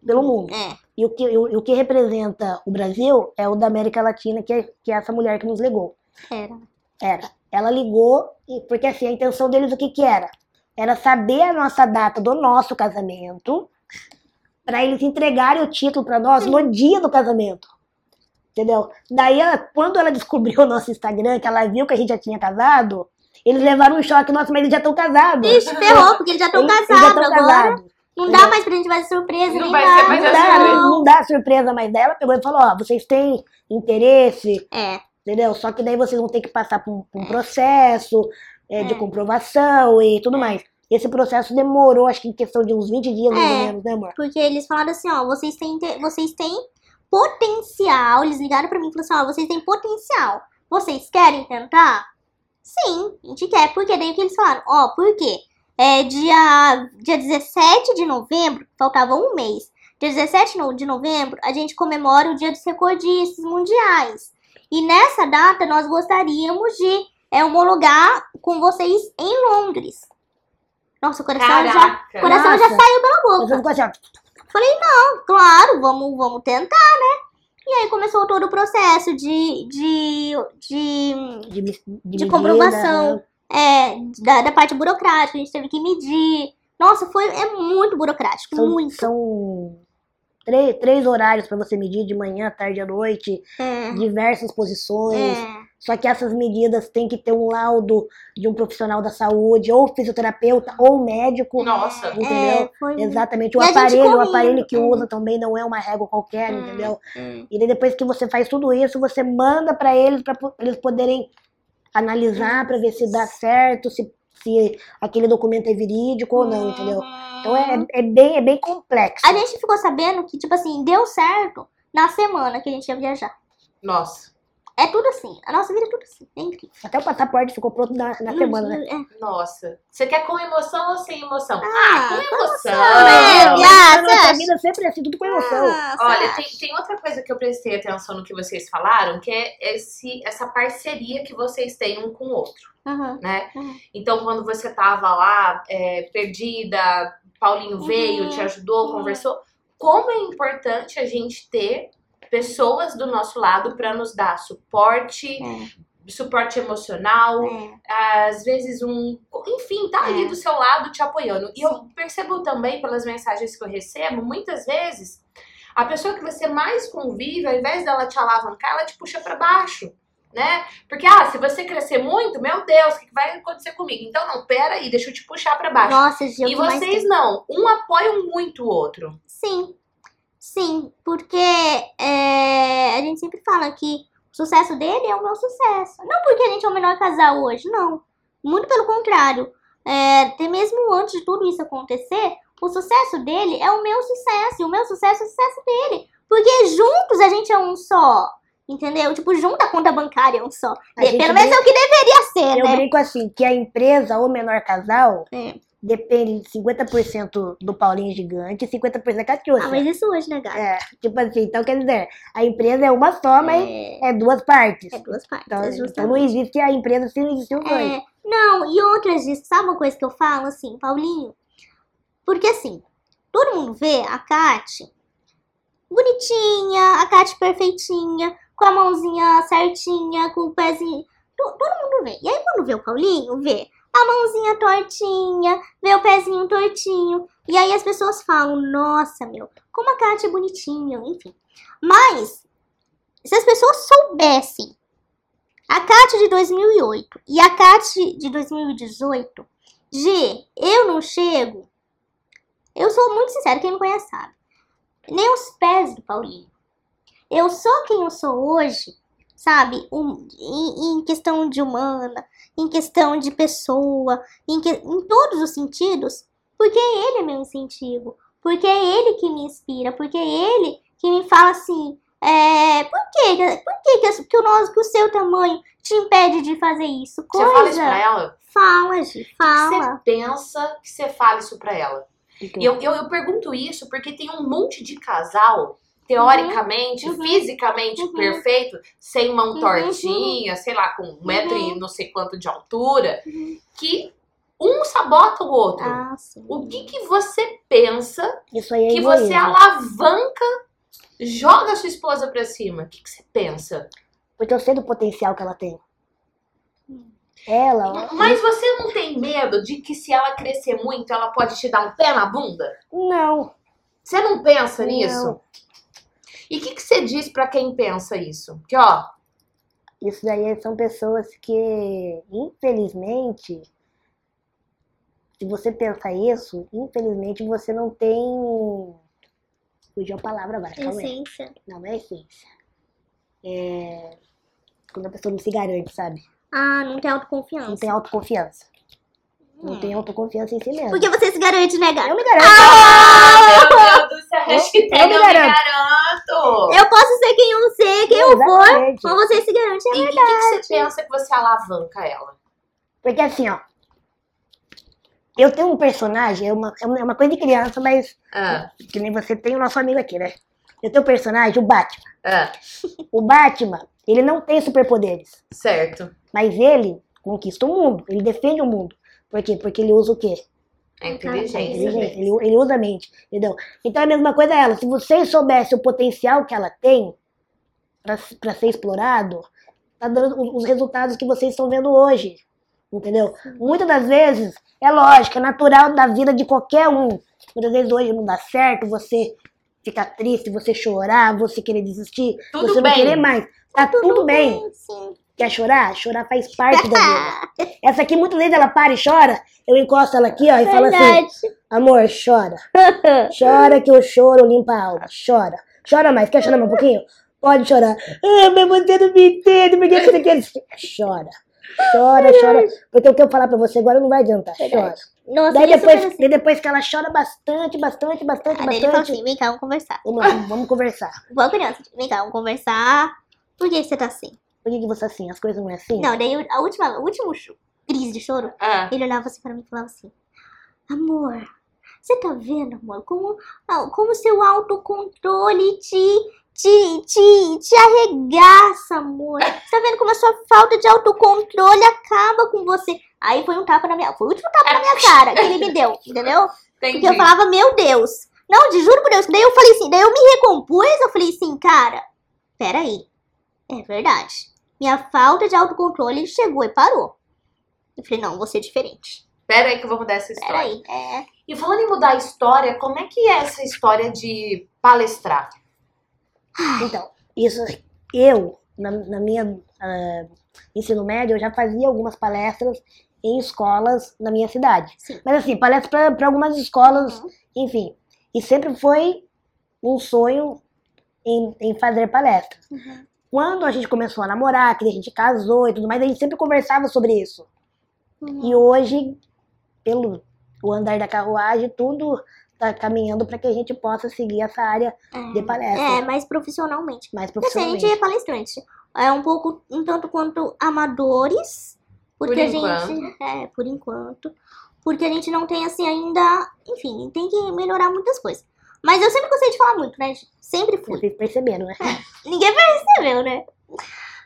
pelo mundo. É. E o, que, o, o que representa o Brasil é o da América Latina, que é, que é essa mulher que nos ligou. Era. Era. Ela ligou, porque assim, a intenção deles o que que era? Era saber a nossa data do nosso casamento, para eles entregarem o título para nós no dia do casamento. Entendeu? Daí, ela- quando ela descobriu o nosso Instagram, que ela viu que a gente já tinha casado, eles levaram um choque nosso, mas eles já estão casados. Ixi, ferrou, porque eles já estão casados agora. casados. Não dá mais pra gente fazer surpresa, Não nem vai nada. ser mais Não assim, dá, né? não dá surpresa mais dela. Pegou e falou: Ó, vocês têm interesse, É. entendeu? Só que daí vocês vão ter que passar por um, por um processo é, de É. comprovação e tudo mais. Esse processo demorou, acho que em questão de uns 20 dias, mais É. ou menos, né, amor? Porque eles falaram assim, ó, vocês têm, vocês têm potencial. Eles ligaram pra mim e falaram assim, ó, vocês têm potencial. Vocês querem tentar? Sim, a gente quer. Por quê? Daí o que eles falaram? Ó, por quê? É dia, dia 17 de novembro, faltava um mês. Dia 17 no- de novembro, a gente comemora o Dia dos Recordistas Mundiais. E nessa data, nós gostaríamos de é, homologar com vocês em Londres. Nossa, o coração já, Caraca. o coração já saiu pela boca. Ficou assim. Falei, não, claro, vamos, vamos tentar, né? E aí começou todo o processo de, de, de, De, de, de medida, comprovação. É, da, da parte burocrática, a gente teve que medir. Nossa, foi, é muito burocrático, São, muito. são três, três horários para você medir de manhã, tarde à noite, É, diversas posições. é. Só que essas medidas têm que ter um laudo de um profissional da saúde, ou fisioterapeuta, ou médico. Nossa. Entendeu? É, foi Exatamente. O E aparelho, o aparelho que é. usa também não é uma régua qualquer, Hum. entendeu? Hum. E daí depois que você faz tudo isso, você manda para eles para eles poderem analisar para ver se dá certo, se, se aquele documento é verídico ou não, entendeu? Então é, é bem é bem complexo. A gente ficou sabendo que, tipo assim, deu certo na semana que a gente ia viajar. Nossa. É tudo assim. A nossa vida é tudo assim. É incrível. Até o passaporte ficou pronto na, na semana, né? É. Nossa. Você quer com emoção ou sem emoção? Ah, com emoção. né? Ah, a você nossa vida sempre é assim, tudo com emoção. Ah, Olha, tem, tem outra coisa que eu prestei atenção no que vocês falaram, que é esse, essa parceria que vocês têm um com o outro, Uhum. né? Uhum. Então, quando você tava lá, é, perdida, Paulinho veio, Uhum. te ajudou, Uhum. conversou. Como é importante a gente ter pessoas do nosso lado para nos dar suporte, É, suporte emocional, é. às vezes um. Enfim, tá ali É. do seu lado te apoiando. E eu percebo também pelas mensagens que eu recebo, muitas vezes, a pessoa que você mais convive, ao invés dela te alavancar, ela te puxa pra baixo. Né? Porque, ah, se você crescer muito, meu Deus, o que vai acontecer comigo? Então, não, pera aí, deixa eu te puxar pra baixo. Nossa, e vocês não, um apoia muito o outro. Sim. Sim, porque é, a gente sempre fala que o sucesso dele é o meu sucesso. Não porque a gente é o melhor casal hoje, não. Muito pelo contrário. É, até mesmo antes de tudo isso acontecer, o sucesso dele é o meu sucesso. E o meu sucesso é o sucesso dele. Porque juntos a gente é um só. Entendeu? Tipo, junto a conta bancária é um só. Pelo menos é o que deveria ser, Eu né? brinco assim, que a empresa, o menor casal, É. depende de 50% do Paulinho Gigante e 50% da Catiúcia. Ah, mas isso hoje, né, gata? É, tipo assim, então quer dizer, a empresa é uma só, mas É, é duas partes. é duas partes. Então, é então justamente. não existe a empresa se não existir dois. É, não, e outras disso, sabe uma coisa que eu falo assim, Paulinho? Porque assim, todo mundo vê a Kate bonitinha, a Kate perfeitinha, com a mãozinha certinha, com o pezinho. to- Todo mundo vê. E aí quando vê o Paulinho, vê a mãozinha tortinha, vê o pezinho tortinho. E aí as pessoas falam, nossa, meu, como a Kate é bonitinha, enfim. Mas, se as pessoas soubessem a Kate de 2008 e a Kate de 2018, G, eu não chego. Eu sou muito sincera, quem me conhece sabe. Nem os pés do Paulinho. Eu sou quem eu sou hoje, sabe? Um- em, em questão de humana, em questão de pessoa, em, que- em todos os sentidos, porque ele é meu incentivo, porque é ele que me inspira, porque é ele que me fala assim, é, por que, por que, que, que o nosso, que o seu tamanho te impede de fazer isso? Você fala isso pra Coisa. ela? Fala, Gi, Você fala. pensa que você fala isso pra ela? E eu, eu, eu pergunto isso porque tem um monte de casal, teoricamente, Uhum. fisicamente Uhum. perfeito, sem mão Uhum. tortinha, sei lá, com um metro e não sei quanto de altura, Uhum. que um sabota o outro. Ah. O que, que você pensa Isso aí é que você alavanca, joga a sua esposa pra cima? O que, que você pensa? Porque eu sei do potencial que ela tem. Ela, Mas você não tem medo de que se ela crescer muito, ela pode te dar um pé na bunda? não. Você não pensa nisso? Não. E o que, que você diz pra quem pensa isso? Que, ó, Isso daí são pessoas que, infelizmente, se você pensa isso, infelizmente você não tem. Fugiu a palavra agora, calma aí. Essência. Não, não é essência. É. Quando a pessoa não se garante, sabe? Ah, não tem Não autoconfiança. tem autoconfiança. Não Hum. tem autoconfiança em si mesmo. Porque você se garante, né, gata? Eu me garanto. Ah, meu Deus hashtag eu me garanto. Eu posso ser quem eu ser, quem eu for, mas você se garante, é E o que, que você pensa que você alavanca ela? Porque assim, ó. Eu tenho um personagem, é uma, é uma coisa de criança, mas Ah, que nem você tem o nosso amigo aqui, né? Eu tenho um personagem, o Batman. ah, O Batman, ele não tem superpoderes, certo. mas ele conquista o mundo, ele defende o mundo. Por quê? Porque ele usa o quê? É É inteligência. inteligente, ele, ele usa a mente, entendeu? Então a mesma coisa é ela. Se vocês soubessem o potencial que ela tem para ser explorado, tá dando os- os resultados que vocês estão vendo hoje, entendeu? Muitas das vezes, é lógico, é natural da vida de qualquer um. Muitas vezes hoje não dá certo, você ficar triste, você chorar, você querer desistir, Tudo você não bem. querer mais. Tá tudo, bem. Sim. Quer chorar? Chorar faz parte da vida. Essa aqui, muitas vezes, ela para e chora. Eu encosto ela aqui, ó, e falo assim. Amor, chora. Chora que o choro limpa a alma. Chora. Chora mais. Quer chorar mais um pouquinho? Pode chorar. Ah, mas você não me entende. Por que você quer. Chora. Chora, chora. Porque o que eu falar pra você agora não vai adiantar. Chora. Nossa, Daí é depois, assim. daí depois que ela chora bastante, bastante, bastante, daí ele fala bastante. assim, vem cá, vamos conversar. Vamos, vamos conversar. Igual criança, vem cá, vamos conversar. Por que você tá assim? Por que, que você é assim? As coisas não é assim? Não, daí a última, o último crise de choro, Ah, ele olhava assim pra mim e falava assim, amor, você tá vendo, amor, como, como seu autocontrole te, te, te, te arregaça, amor. Você tá vendo como a sua falta de autocontrole acaba com você. Aí foi um tapa na minha, foi o último tapa na minha cara que ele me deu, entendeu? entendi. Porque eu falava, meu Deus. Não, de juro por Deus. Daí eu falei assim, daí eu me recompus, eu falei assim, cara, peraí. É verdade. Minha falta de autocontrole chegou e parou. Eu falei, não, vou ser diferente. Pera aí que eu vou mudar essa história. Peraí. É. E falando em mudar a história, como é que é essa história de palestrar? Então, isso eu, na, na minha ah, ensino médio, eu já fazia algumas palestras em escolas na minha cidade. Sim. Mas assim, palestras para algumas escolas, Uhum. enfim. E sempre foi um sonho em, em fazer palestras. Uhum. Quando a gente começou a namorar, que a gente casou e tudo mais, a gente sempre conversava sobre isso. Uhum. E hoje, pelo o andar da carruagem, tudo está caminhando para que a gente possa seguir essa área de palestra É, mais profissionalmente. mais Porque assim, a gente profissionalmente. é palestrante. É um pouco, um tanto quanto amadores. Porque Por a gente. É, por enquanto. Porque a gente não tem, assim, ainda. Enfim, tem que melhorar muitas coisas. Mas eu sempre gostei de falar muito, né? Sempre fui. Vocês perceberam, né? Ninguém percebeu, né?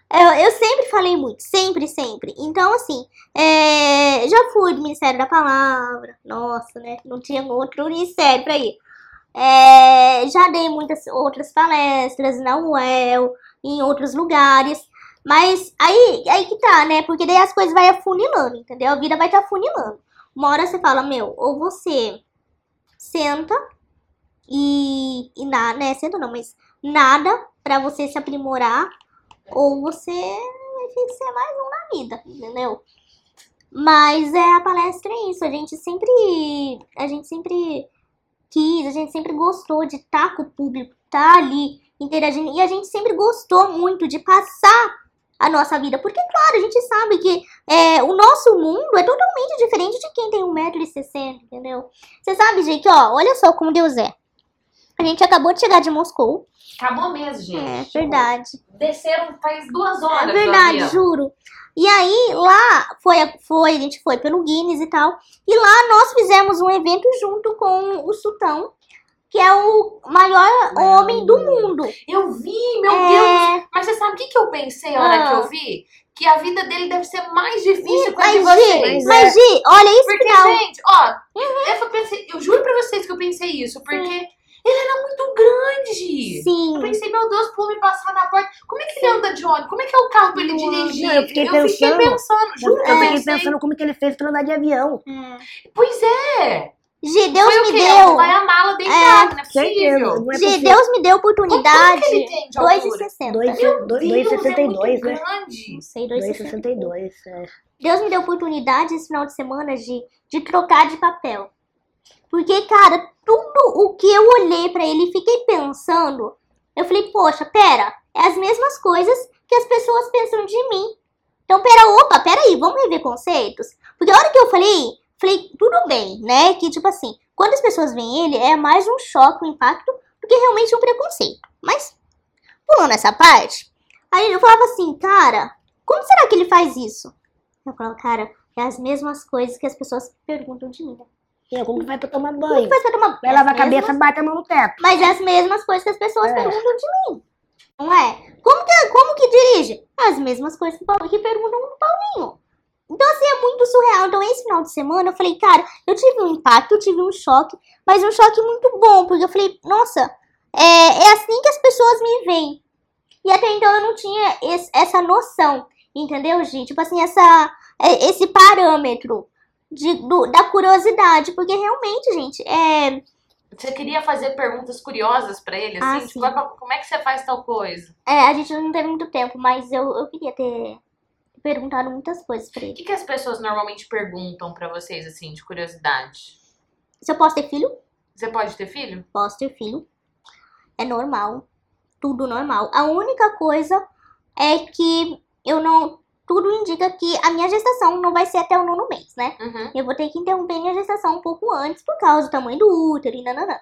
Eu, eu sempre falei muito, sempre, sempre. Então, assim, é, já fui do Ministério da Palavra. Nossa, né? Não tinha outro ministério pra ir. É, já dei muitas outras palestras na UEL, em outros lugares. Mas aí, aí que tá, né? Porque daí as coisas vai afunilando, entendeu? A vida vai estar afunilando. Uma hora você fala, meu, ou você senta e, e nada, né? Senta não, mas nada pra você se aprimorar, ou você vai ser mais um na vida, entendeu? Mas é a palestra é isso, a gente sempre a gente sempre quis, a gente sempre gostou de estar com o público, estar ali interagindo, e a gente sempre gostou muito de passar a nossa vida, porque claro, a gente sabe que é, o nosso mundo é totalmente diferente de quem tem 1,60m, entendeu? Você sabe, gente, ó, olha só como Deus é. A gente acabou de chegar de Moscou. Acabou mesmo, gente. É verdade. Desceram faz duas horas. É verdade, juro. E aí, lá, foi, foi, a gente foi pelo Guinness e tal. E lá nós fizemos um evento junto com o Sultão, que é o maior homem do mundo. Eu vi, meu Deus. É, Mas você sabe o que, que eu pensei na hora Ah. que eu vi? Que a vida dele deve ser mais difícil que a de mas, Gi, vocês. mas, Gi, olha isso Porque, que tá. gente, ó, eu, pensei, eu juro pra vocês que eu pensei isso, porque ele era muito grande. Sim. Eu pensei, meu Deus, pro homem passar na porta. Como é que ele anda de ônibus? Como é que é o carro pra ele dirigir? não, eu fiquei fiquei pensando. pensando, juro Eu que eu fiquei pensando como que ele fez pra andar de avião. É. Pois é. Gi, Deus me deu. Vai a mala deitada, não é possível. Não é possível. Deus me deu Como, como oportunidade. que ele tem de altura? 2,60. Dois- Meu dois- Deus, 2,62, é muito né? grande. Não sei, 2,60. 2,62. É. Deus me deu oportunidade esse final de semana de, de trocar de papel. Porque, cara, tudo o que eu olhei pra ele e fiquei pensando, eu falei, poxa, pera, é as mesmas coisas que as pessoas pensam de mim. Então, pera, opa, pera aí, vamos rever conceitos? Porque a hora que eu falei, falei, tudo bem, né? Que, tipo assim, quando as pessoas veem ele, é mais um choque, um impacto, do que realmente um preconceito. Mas, pulando essa parte, aí eu falava assim, cara, como será que ele faz isso? Eu falava, cara, é as mesmas coisas que as pessoas perguntam de mim. Como que vai pra tomar Como que banho? faz pra tomar Vai É lavar a cabeça, mesmas- bate a mão no teto. Mas é as mesmas coisas que as pessoas É. perguntam de mim. Não é? Como que, como que dirige? As mesmas coisas que, que perguntam do Paulinho. Então, assim, é muito surreal. Então, esse final de semana, eu falei, cara, eu tive um impacto, eu tive um choque, mas um choque muito bom, porque eu falei, nossa, é, é assim que as pessoas me veem. E até então eu não tinha esse- essa noção, entendeu, Gi? Tipo assim, essa, é, esse parâmetro de, do- da curiosidade, porque realmente, gente, é, Você queria fazer perguntas curiosas pra ele, Ah, assim? sim. tipo, "Ah, como é que você faz tal coisa? é, a gente não teve muito tempo, mas eu, eu queria ter perguntado muitas coisas pra O ele. que, que as pessoas normalmente perguntam pra vocês, assim, de curiosidade? Se eu posso ter filho? Você pode ter filho? Posso ter filho. É normal. Tudo normal. A única coisa é que eu não. Tudo indica que a minha gestação não vai ser até o nono mês, né? Uhum. Eu vou ter que interromper minha gestação um pouco antes por causa do tamanho do útero e nananã.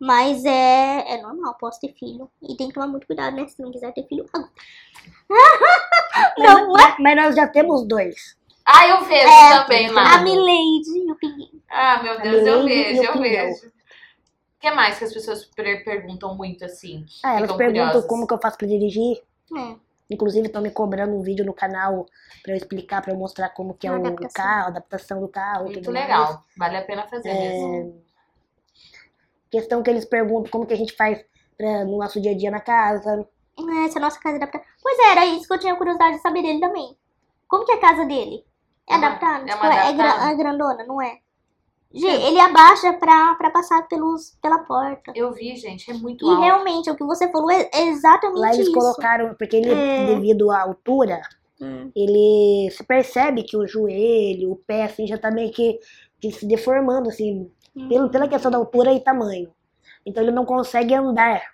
Mas é, é normal, posso ter filho. E tem que tomar muito cuidado, né? Se não quiser ter filho agora. Não, mas, mas nós já temos dois. Ah, eu vejo É, também lá. A Milady e o Pinguim. Ah, meu Deus, eu Milady vejo, eu vejo. O que mais que as pessoas per- perguntam muito, assim? Ah, elas perguntam curiosas. como que eu faço pra dirigir. É. Inclusive, estão me cobrando um vídeo no canal pra eu explicar, pra eu mostrar como que é A o adaptação. carro, a adaptação do carro. Muito tudo mais. legal. Vale a pena fazer É. mesmo. Questão que eles perguntam como que a gente faz pra, no nosso dia a dia na casa. É, se a nossa casa é adaptada. Pois é, era isso que eu tinha curiosidade de saber dele também. Como que é a casa dele? É, É uma- adaptada? é Tipo, uma é, gra- adaptada? é grandona, não é? Gi, ele abaixa pra, pra passar pelos, pela porta. Eu vi, gente, é muito E alto. realmente, o que você falou é exatamente Lá eles isso. colocaram, porque ele, É. devido à altura, Hum. ele se percebe que o joelho, o pé, assim, já tá meio que, que se deformando, assim, Hum. pelo, pela questão da altura e tamanho. Então ele não consegue andar.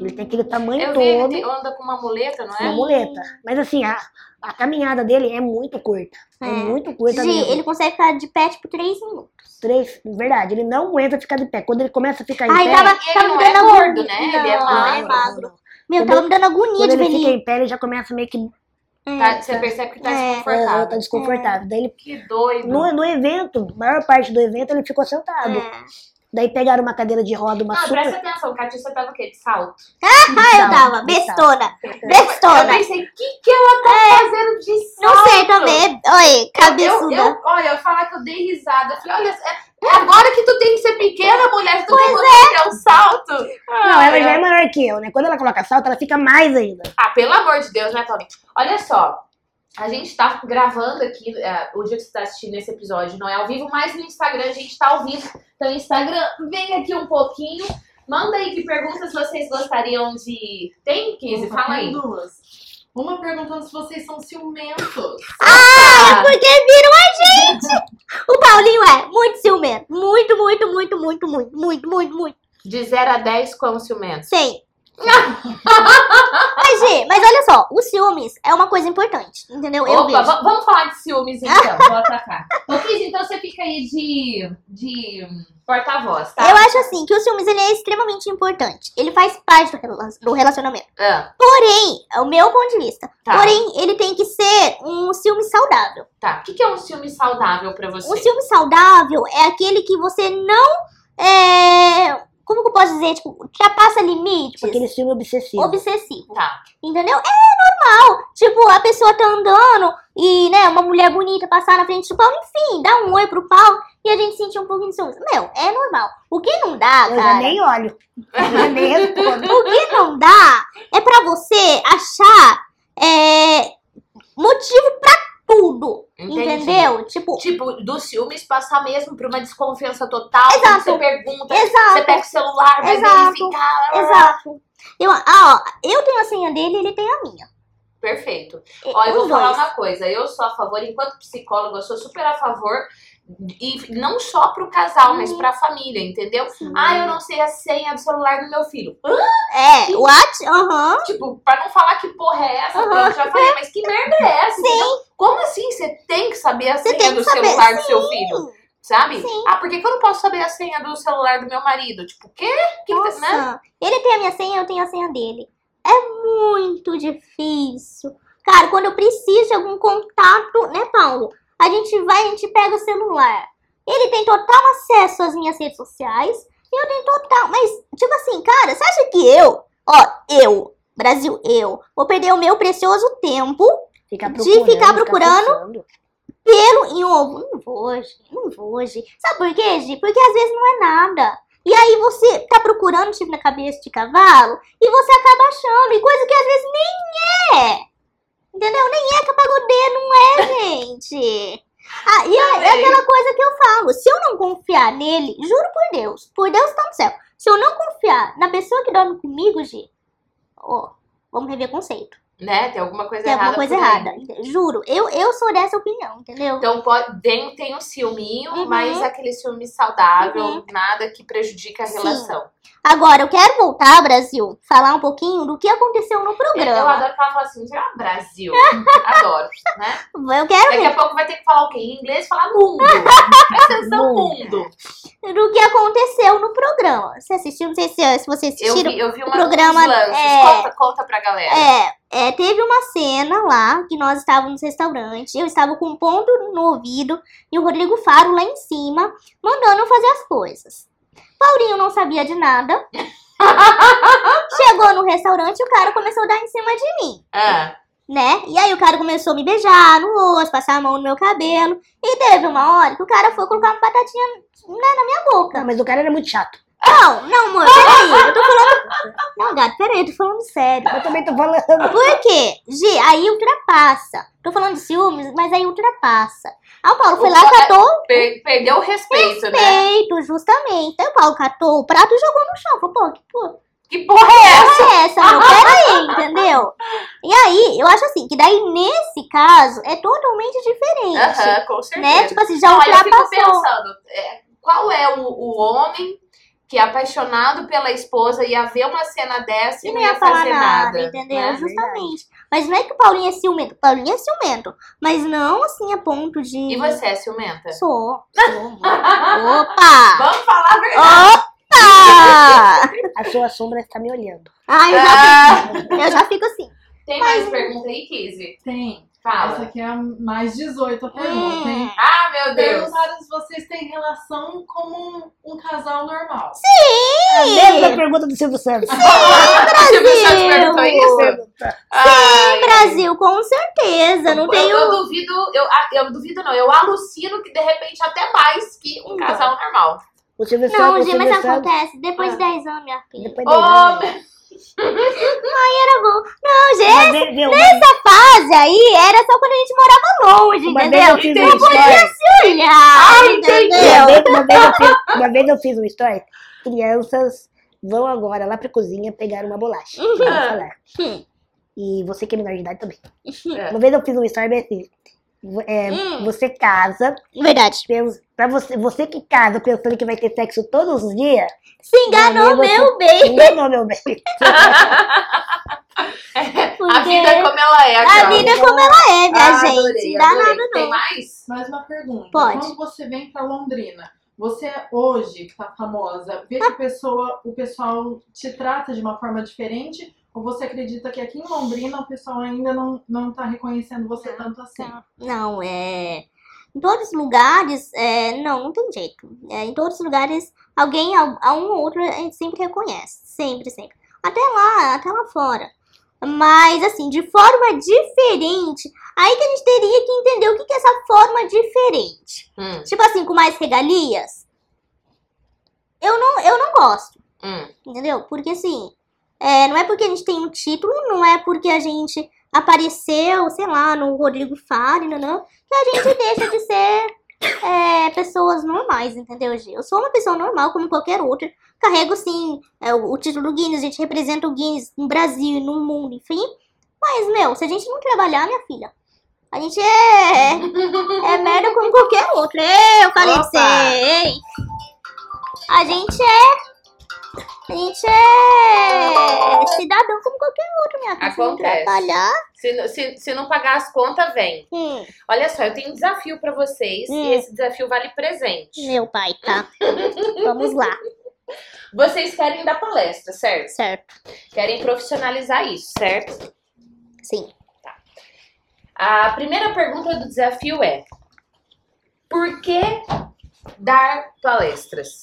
Ele tem aquele tamanho Eu vi, ele todo, tem- anda com uma muleta, não uma é? muleta. Mas assim, a, a caminhada dele é muito curta. É, É. muito curta Gi, mesmo. ele consegue ficar de pé, tipo, três minutos. Três, verdade, ele não aguenta ficar de pé. Quando ele começa a ficar em Ai, pé, tava, ele tava não me é dando gordo, né? Ele é Não, magro. é magro. Meu, Quando tava me dando agonia quando de ver ele fica ele. em pé, ele já começa meio que É. Tá- você percebe que tá É. desconfortável. tá desconfortável. Daí ele, Que doido. no, no evento, a maior parte do evento, ele ficou sentado. É. Daí pegaram uma cadeira de roda, uma Ah, super. presta atenção, Katia, você tava o quê? De salto? Ah, eu Salto, tava, de bestona. Eu Bestona. pensei, o que, que ela tá fazendo de salto? Não sei também. Oi, Eu, cabeçuda. eu, olha, eu falar que eu dei risada. Eu falei, olha, é, é agora que tu tem que ser pequena, mulher, tu tem que tirar um salto. Não, ela já é maior que eu, né? Quando ela coloca salto, ela fica mais ainda. Ah, pelo amor de Deus, né, Tony? Olha só, a gente tá gravando aqui, é, o dia que você tá assistindo esse episódio não é ao vivo, mas no Instagram a gente tá ao vivo. Então, Instagram, vem aqui um pouquinho. Manda aí que perguntas vocês gostariam de. Tem, Kizzy? Fala aí. Duas. Uma perguntando se vocês são ciumentos. Ah, Porque viram a gente. O Paulinho é muito ciumento. Muito, muito, muito, muito, muito, muito, muito, muito. de 0 a 10, quão ciumento? Sei. Mas, Gê, mas olha só, o ciúmes é uma coisa importante, entendeu? Eu Opa, vejo. va- vamos falar de ciúmes então. Vou atacar. Ô, Kizzy, então você fica aí de, de hum, porta-voz, tá? Eu acho assim que o ciúmes ele é extremamente importante. Ele faz parte do rela- do relacionamento. Ah, Porém, é o meu ponto de vista. tá, Porém, ele tem que ser um ciúme saudável. tá. O que, que é um ciúme saudável pra você? O ciúme saudável é aquele que você não. É... Como que eu posso dizer? Tipo, ultrapassa limites. Tipo aquele filme obsessivo. Obsessivo. Tá. Entendeu? É normal. Tipo, a pessoa tá andando e, né, uma mulher bonita passar na frente do Paulo, enfim, dá um oi pro Paulo e a gente sentir um pouquinho de ciúmes. Meu, é normal. O que não dá, Eu já cara. nem olho. Eu nem respondo. O que não dá é pra você achar é, motivo pra tudo. Entendi. Entendeu? Tipo, Tipo, dos ciúmes passar mesmo pra uma desconfiança total. Exato. Você pergunta, exato. você pega o celular, vai Exato. verificar. Exato. Eu, ah, ó, eu tenho a senha dele ele tem a minha. Perfeito. Ó, eu vou falar uma coisa. Eu sou a favor, enquanto psicóloga, eu sou super a favor. E não só pro casal, mas Uhum. pra família, entendeu? Ah, eu não sei a senha do celular do meu filho. Hã? É, what? Aham. Tipo, pra não falar que porra é essa, Aham. eu já falei, mas que merda é essa? entendeu? Como assim você tem que saber a senha do saber, celular do seu filho? Sabe? Sim. Ah, por que, que eu não posso saber a senha do celular do meu marido? Tipo, o quê? Que que tá- né? Nossa, ele tem a minha senha, eu tenho a senha dele. É muito difícil. Cara, quando eu preciso de algum contato, né, Paulo? A gente vai, a gente pega o celular. Ele tem total acesso às minhas redes sociais. E eu tenho total. Mas, tipo assim, cara, você acha que eu, ó, eu, Brasil, eu, vou perder o meu precioso tempo Ficar De ficar procurando. pelo em ovo. Não vou hoje, não vou hoje. Sabe por quê, Gi? Porque às vezes não é nada. E aí você tá procurando chifre na cabeça de cavalo e você acaba achando. E coisa que às vezes nem é. Entendeu? Nem é capagodê, não é, gente. Ah, e é, é aquela coisa que eu falo. Se eu não confiar nele, juro por Deus, por Deus tá no céu. Se eu não confiar na pessoa que dorme comigo, Gi, ó, vamos rever conceito. Né? Tem alguma coisa Tem errada. alguma coisa errada. Juro, eu, eu sou dessa opinião, entendeu? Então pode, tem, tem um ciúminho, Uhum. mas aquele ciúme saudável, Uhum. nada que prejudique a Sim. relação. Agora, eu quero voltar, Brasil, falar um pouquinho do que aconteceu no Eu, eu programa. adoro que ela fala assim, ah, Brasil. adoro, né? Eu quero Daqui a pouco vai ter que falar o quê? Em inglês falar mundo. Presta atenção, mundo. do que aconteceu no programa. Você assistiu? Não sei se, se vocês Eu assistiram. vi, eu vi uma, programa, uns lances. é- Conta, conta pra galera. É, é, teve uma cena lá que nós estávamos no restaurante. Eu estava com um ponto no ouvido e o Rodrigo Faro lá em cima, mandando eu fazer as coisas. Paulinho não sabia de nada. Chegou no restaurante e o cara começou a dar em cima de mim. Ah, né? E aí o cara começou a me beijar no rosto, passar a mão no meu cabelo. E teve uma hora que o cara foi colocar uma batatinha né, na minha boca. Não, mas o cara era muito chato. Não, não, amor, peraí. Eu tô falando. Não, gato, peraí, eu tô falando sério. Eu também tô falando. Por quê? Gi, aí ultrapassa. Tô falando de ciúmes, mas aí ultrapassa. Aí o Paulo foi O lá, Paulo- catou per- perdeu o respeito, né? peito, justamente. Aí o Paulo catou o prato e jogou no chão. Falou, pô, que porra Que porra é essa? é essa, meu? Peraí, entendeu? E aí, eu acho assim, que daí nesse caso é totalmente diferente. Aham, com certeza. né? Tipo assim, já Não, aí eu fico ultrapassou. pensando, é, qual é o, o homem que é apaixonado pela esposa ia ver uma cena dessa e E não ia ia falar fazer nada, nada, entendeu? né? Justamente. Mas não é que o Paulinho é ciumento. O Paulinho é ciumento. Mas não assim a ponto de. E você é ciumenta? Sou. Sou. Opa! Vamos falar a verdade. Opa! A sua sombra está me olhando. Ai, eu já, Ah, fico, eu já fico assim. tem mais pergunta aí, Kizzy? Tem. Essa Fala. aqui é a mais 18 a pergunta, hein? Hum. Ah, meu Deus. Perguntaram se vocês têm relação como um, um casal normal. A mesma pergunta do Silvio Santos. Silvio Santos perguntou isso? Pergunta. Ai, Brasil, com certeza. Não eu, tenho. eu duvido, eu, ah, eu duvido não, eu alucino que de repente até mais que um casal normal. O Silvio Não, Santos. o Gi, mas Santos- acontece depois Ah. de 10 anos, minha filha. Depois dele, né? meu- Era bom. Não, gente, Uma vez, viu, uma, essa fase aí era só quando a gente morava longe, uma vez entendeu? eu fiz Entendi. uma história. Olhar, Ah, entendi. Uma entendeu? vez, uma, vez eu fiz, uma vez eu fiz uma história. Crianças vão agora lá pra cozinha pegar uma bolacha. Uhum. Vou falar. Hum. E você que é menor de idade também. É. Uma vez eu fiz uma história bem assim. é, Hum. Você casa, Verdade. pens- pra você, você que casa pensando que vai ter sexo todos os dias, Se enganou, Meu amigo, meu bem. enganou, meu bem. a vida é como ela é, A cara. vida é como ela é, minha Ah, gente. adorei, Não dá adorei. nada, Tem não. mais? Mais uma pergunta. Pode. Quando você vem pra Londrina, você hoje, que tá famosa, vê que o pessoal, o pessoal te trata de uma forma diferente? Ou você acredita que aqui em Londrina o pessoal ainda não, não tá reconhecendo você tanto assim? Não, é. Em todos os lugares, é, não, não tem jeito. É, em todos os lugares, alguém, a, a um ou outro, a gente sempre reconhece. Sempre, sempre. Até lá, até lá fora. Mas, assim, de forma diferente, aí que a gente teria que entender o que que é essa forma diferente. Hum, Tipo assim, com mais regalias. Eu não, eu não gosto. hum. Entendeu? Porque assim, é, não é porque a gente tem um título, não é porque a gente apareceu, sei lá, no Rodrigo Faro, não, não, que a gente deixa de ser é, pessoas normais, entendeu, Gi? Eu sou uma pessoa normal, como qualquer outra. Carrego, sim, é, o, o título do Guinness, a gente representa o Guinness no Brasil e no mundo, enfim. Mas, meu, se a gente não trabalhar, minha filha, a gente é, é merda como qualquer outra. Eu falei Opa! pra você, ei. A gente é. A gente é cidadão como qualquer outro, minha filha. Se não Acontece. trabalhar. Se, não- se, se não pagar as contas, vem. Hum, Olha só, eu tenho um desafio pra vocês Hum. e esse desafio vale presente. meu pai, tá? Vamos lá, Vocês querem dar palestra, certo? certo? Querem profissionalizar isso, certo? Sim. A primeira pergunta do desafio é: por que dar palestras?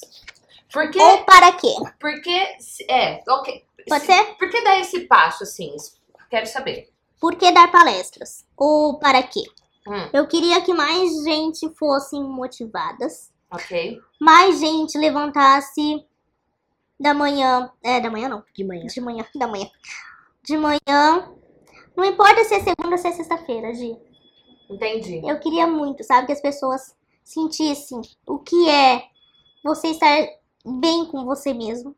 Por que, Ou para quê? por que é, ok. Pode ser? Por que dar esse passo assim? Quero saber. Por que dar palestras? Ou para quê? Hum. Eu queria que mais gente fossem motivadas. Ok. Mais gente levantasse da manhã. É, da manhã não. De manhã. De manhã, da manhã. De manhã. Não importa se é segunda ou se é sexta-feira, Gi. Entendi. Eu queria muito, sabe, que as pessoas sentissem o que é você estar bem com você mesmo.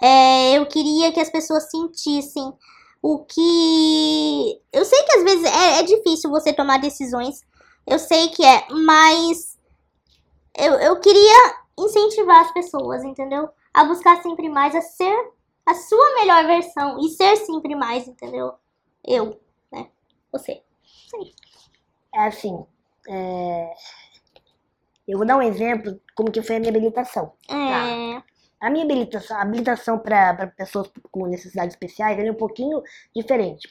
É, eu queria que as pessoas sentissem o que. Eu sei que às vezes é, é difícil você tomar decisões. Eu sei que é, mas eu, eu queria incentivar as pessoas, entendeu? A buscar sempre mais, a ser a sua melhor versão e ser sempre mais, entendeu? Eu, né? Você. É assim, é, eu vou dar um exemplo como que foi a minha habilitação. É. A minha habilitação, a habilitação para pessoas com necessidades especiais é um pouquinho diferente.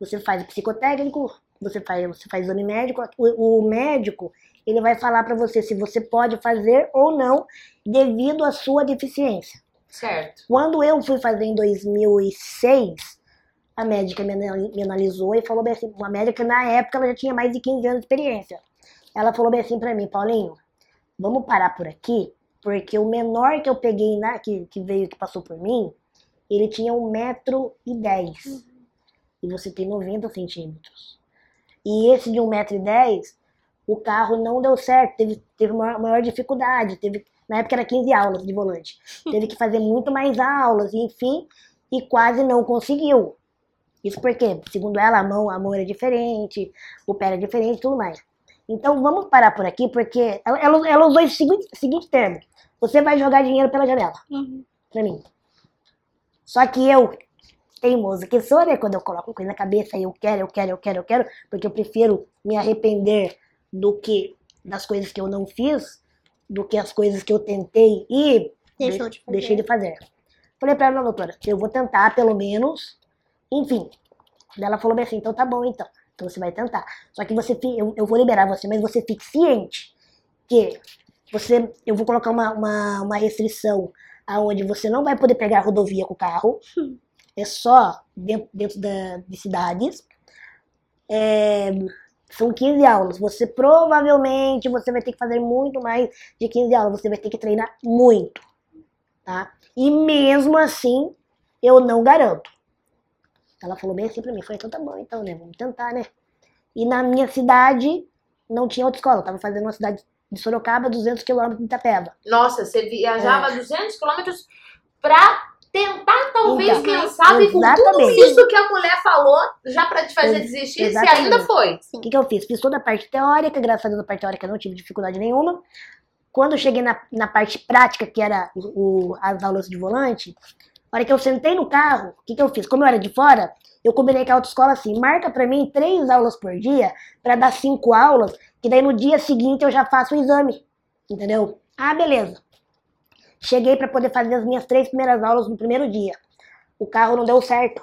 Você faz o psicotécnico, você faz, você faz exame médico, o, o médico ele vai falar para você se você pode fazer ou não devido à sua deficiência. Certo. Quando eu fui fazer em 2006, a médica me anal- me analisou e falou bem assim, uma médica na época ela já tinha mais de 15 anos de experiência. Ela falou bem assim pra mim, Paulinho, vamos parar por aqui, porque o menor que eu peguei na, que, que veio, que passou por mim, ele tinha 1,10m. E você tem 90 centímetros. E esse de 1,10m, o carro não deu certo, teve, teve maior, maior dificuldade, teve, na época era 15 aulas de volante. Teve que fazer muito mais aulas, enfim, e quase não conseguiu. Isso porque, segundo ela, a mão, a mão era diferente, o pé era diferente e tudo mais. Então vamos parar por aqui, porque ela, ela, usou esse seguinte, seguinte termo. Você vai jogar dinheiro pela janela, Uhum. pra mim. Só que eu, teimoso que sou, né? Quando eu coloco uma coisa na cabeça e eu quero, eu quero, eu quero, eu quero, porque eu prefiro me arrepender do que das coisas que eu não fiz, do que as coisas que eu tentei e Deixou de fazer. deixei de fazer. Falei pra ela, doutora, eu vou tentar pelo menos, enfim. Daí Ela falou bem assim, então tá bom então. Você vai tentar. Só que você, eu, eu vou liberar você, mas você fique ciente que você, eu vou colocar uma, uma, uma restrição aonde você não vai poder pegar rodovia com o carro. É só dentro, dentro da, de cidades. É, são 15 aulas. Você provavelmente você vai ter que fazer muito mais de 15 aulas. Você vai ter que treinar muito, tá? E mesmo assim, eu não garanto. Ela falou bem assim pra mim. Falei, então tá bom, então, né? Vamos tentar, né? E na minha cidade não tinha outra escola. Eu tava fazendo uma cidade de Sorocaba, 200 quilômetros de Itapeva. Nossa, você viajava 200 quilômetros pra tentar, talvez, Então, quem sabe, com tudo isso que a mulher falou, já pra te fazer Ex- desistir, exatamente. você ainda foi. O que, que eu fiz? Fiz toda a parte teórica, graças a Deus a parte teórica eu não tive dificuldade nenhuma. Quando eu cheguei na, na parte prática, que era o, o- as aulas de volante, na hora que eu sentei no carro, o que, que eu fiz? Como eu era de fora, eu combinei com a autoescola assim, marca pra mim três aulas por dia, pra dar cinco aulas, que daí no dia seguinte eu já faço o exame, entendeu? Ah, beleza. Cheguei pra poder fazer as minhas três primeiras aulas no primeiro dia. O carro não deu certo,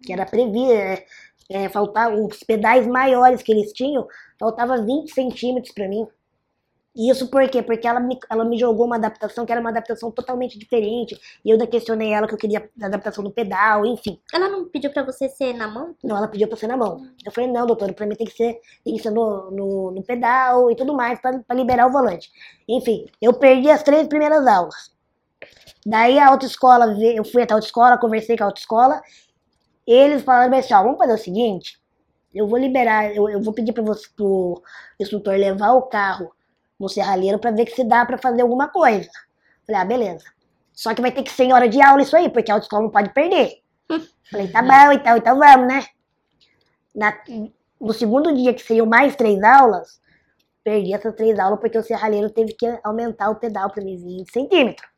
que era previsto, é, é, faltava os pedais maiores que eles tinham, faltava 20 centímetros pra mim. E Isso por quê? Porque ela me, ela me jogou uma adaptação que era uma adaptação totalmente diferente. E eu ainda questionei ela que eu queria a adaptação do pedal, enfim. Ela não pediu pra você ser na mão? Não, ela pediu pra ser na mão. Eu falei, não, doutora, pra mim tem que ser, tem que ser no, no, no pedal e tudo mais pra, pra liberar o volante. Enfim, eu perdi as três primeiras aulas. Daí a autoescola, eu fui até a autoescola, conversei com a autoescola. Eles falaram assim, ó, vamos fazer o seguinte, eu vou liberar, eu, eu vou pedir para você, pro instrutor levar o carro no serralheiro para ver se dá para fazer alguma coisa. Falei, ah, beleza. Só que vai ter que ser em hora de aula isso aí, porque a autoescola não pode perder. Falei, tá bom, então, então vamos, né? Na- no segundo dia, que seriam mais três aulas, perdi essas três aulas porque o serralheiro teve que aumentar o pedal para mim 20 centímetros.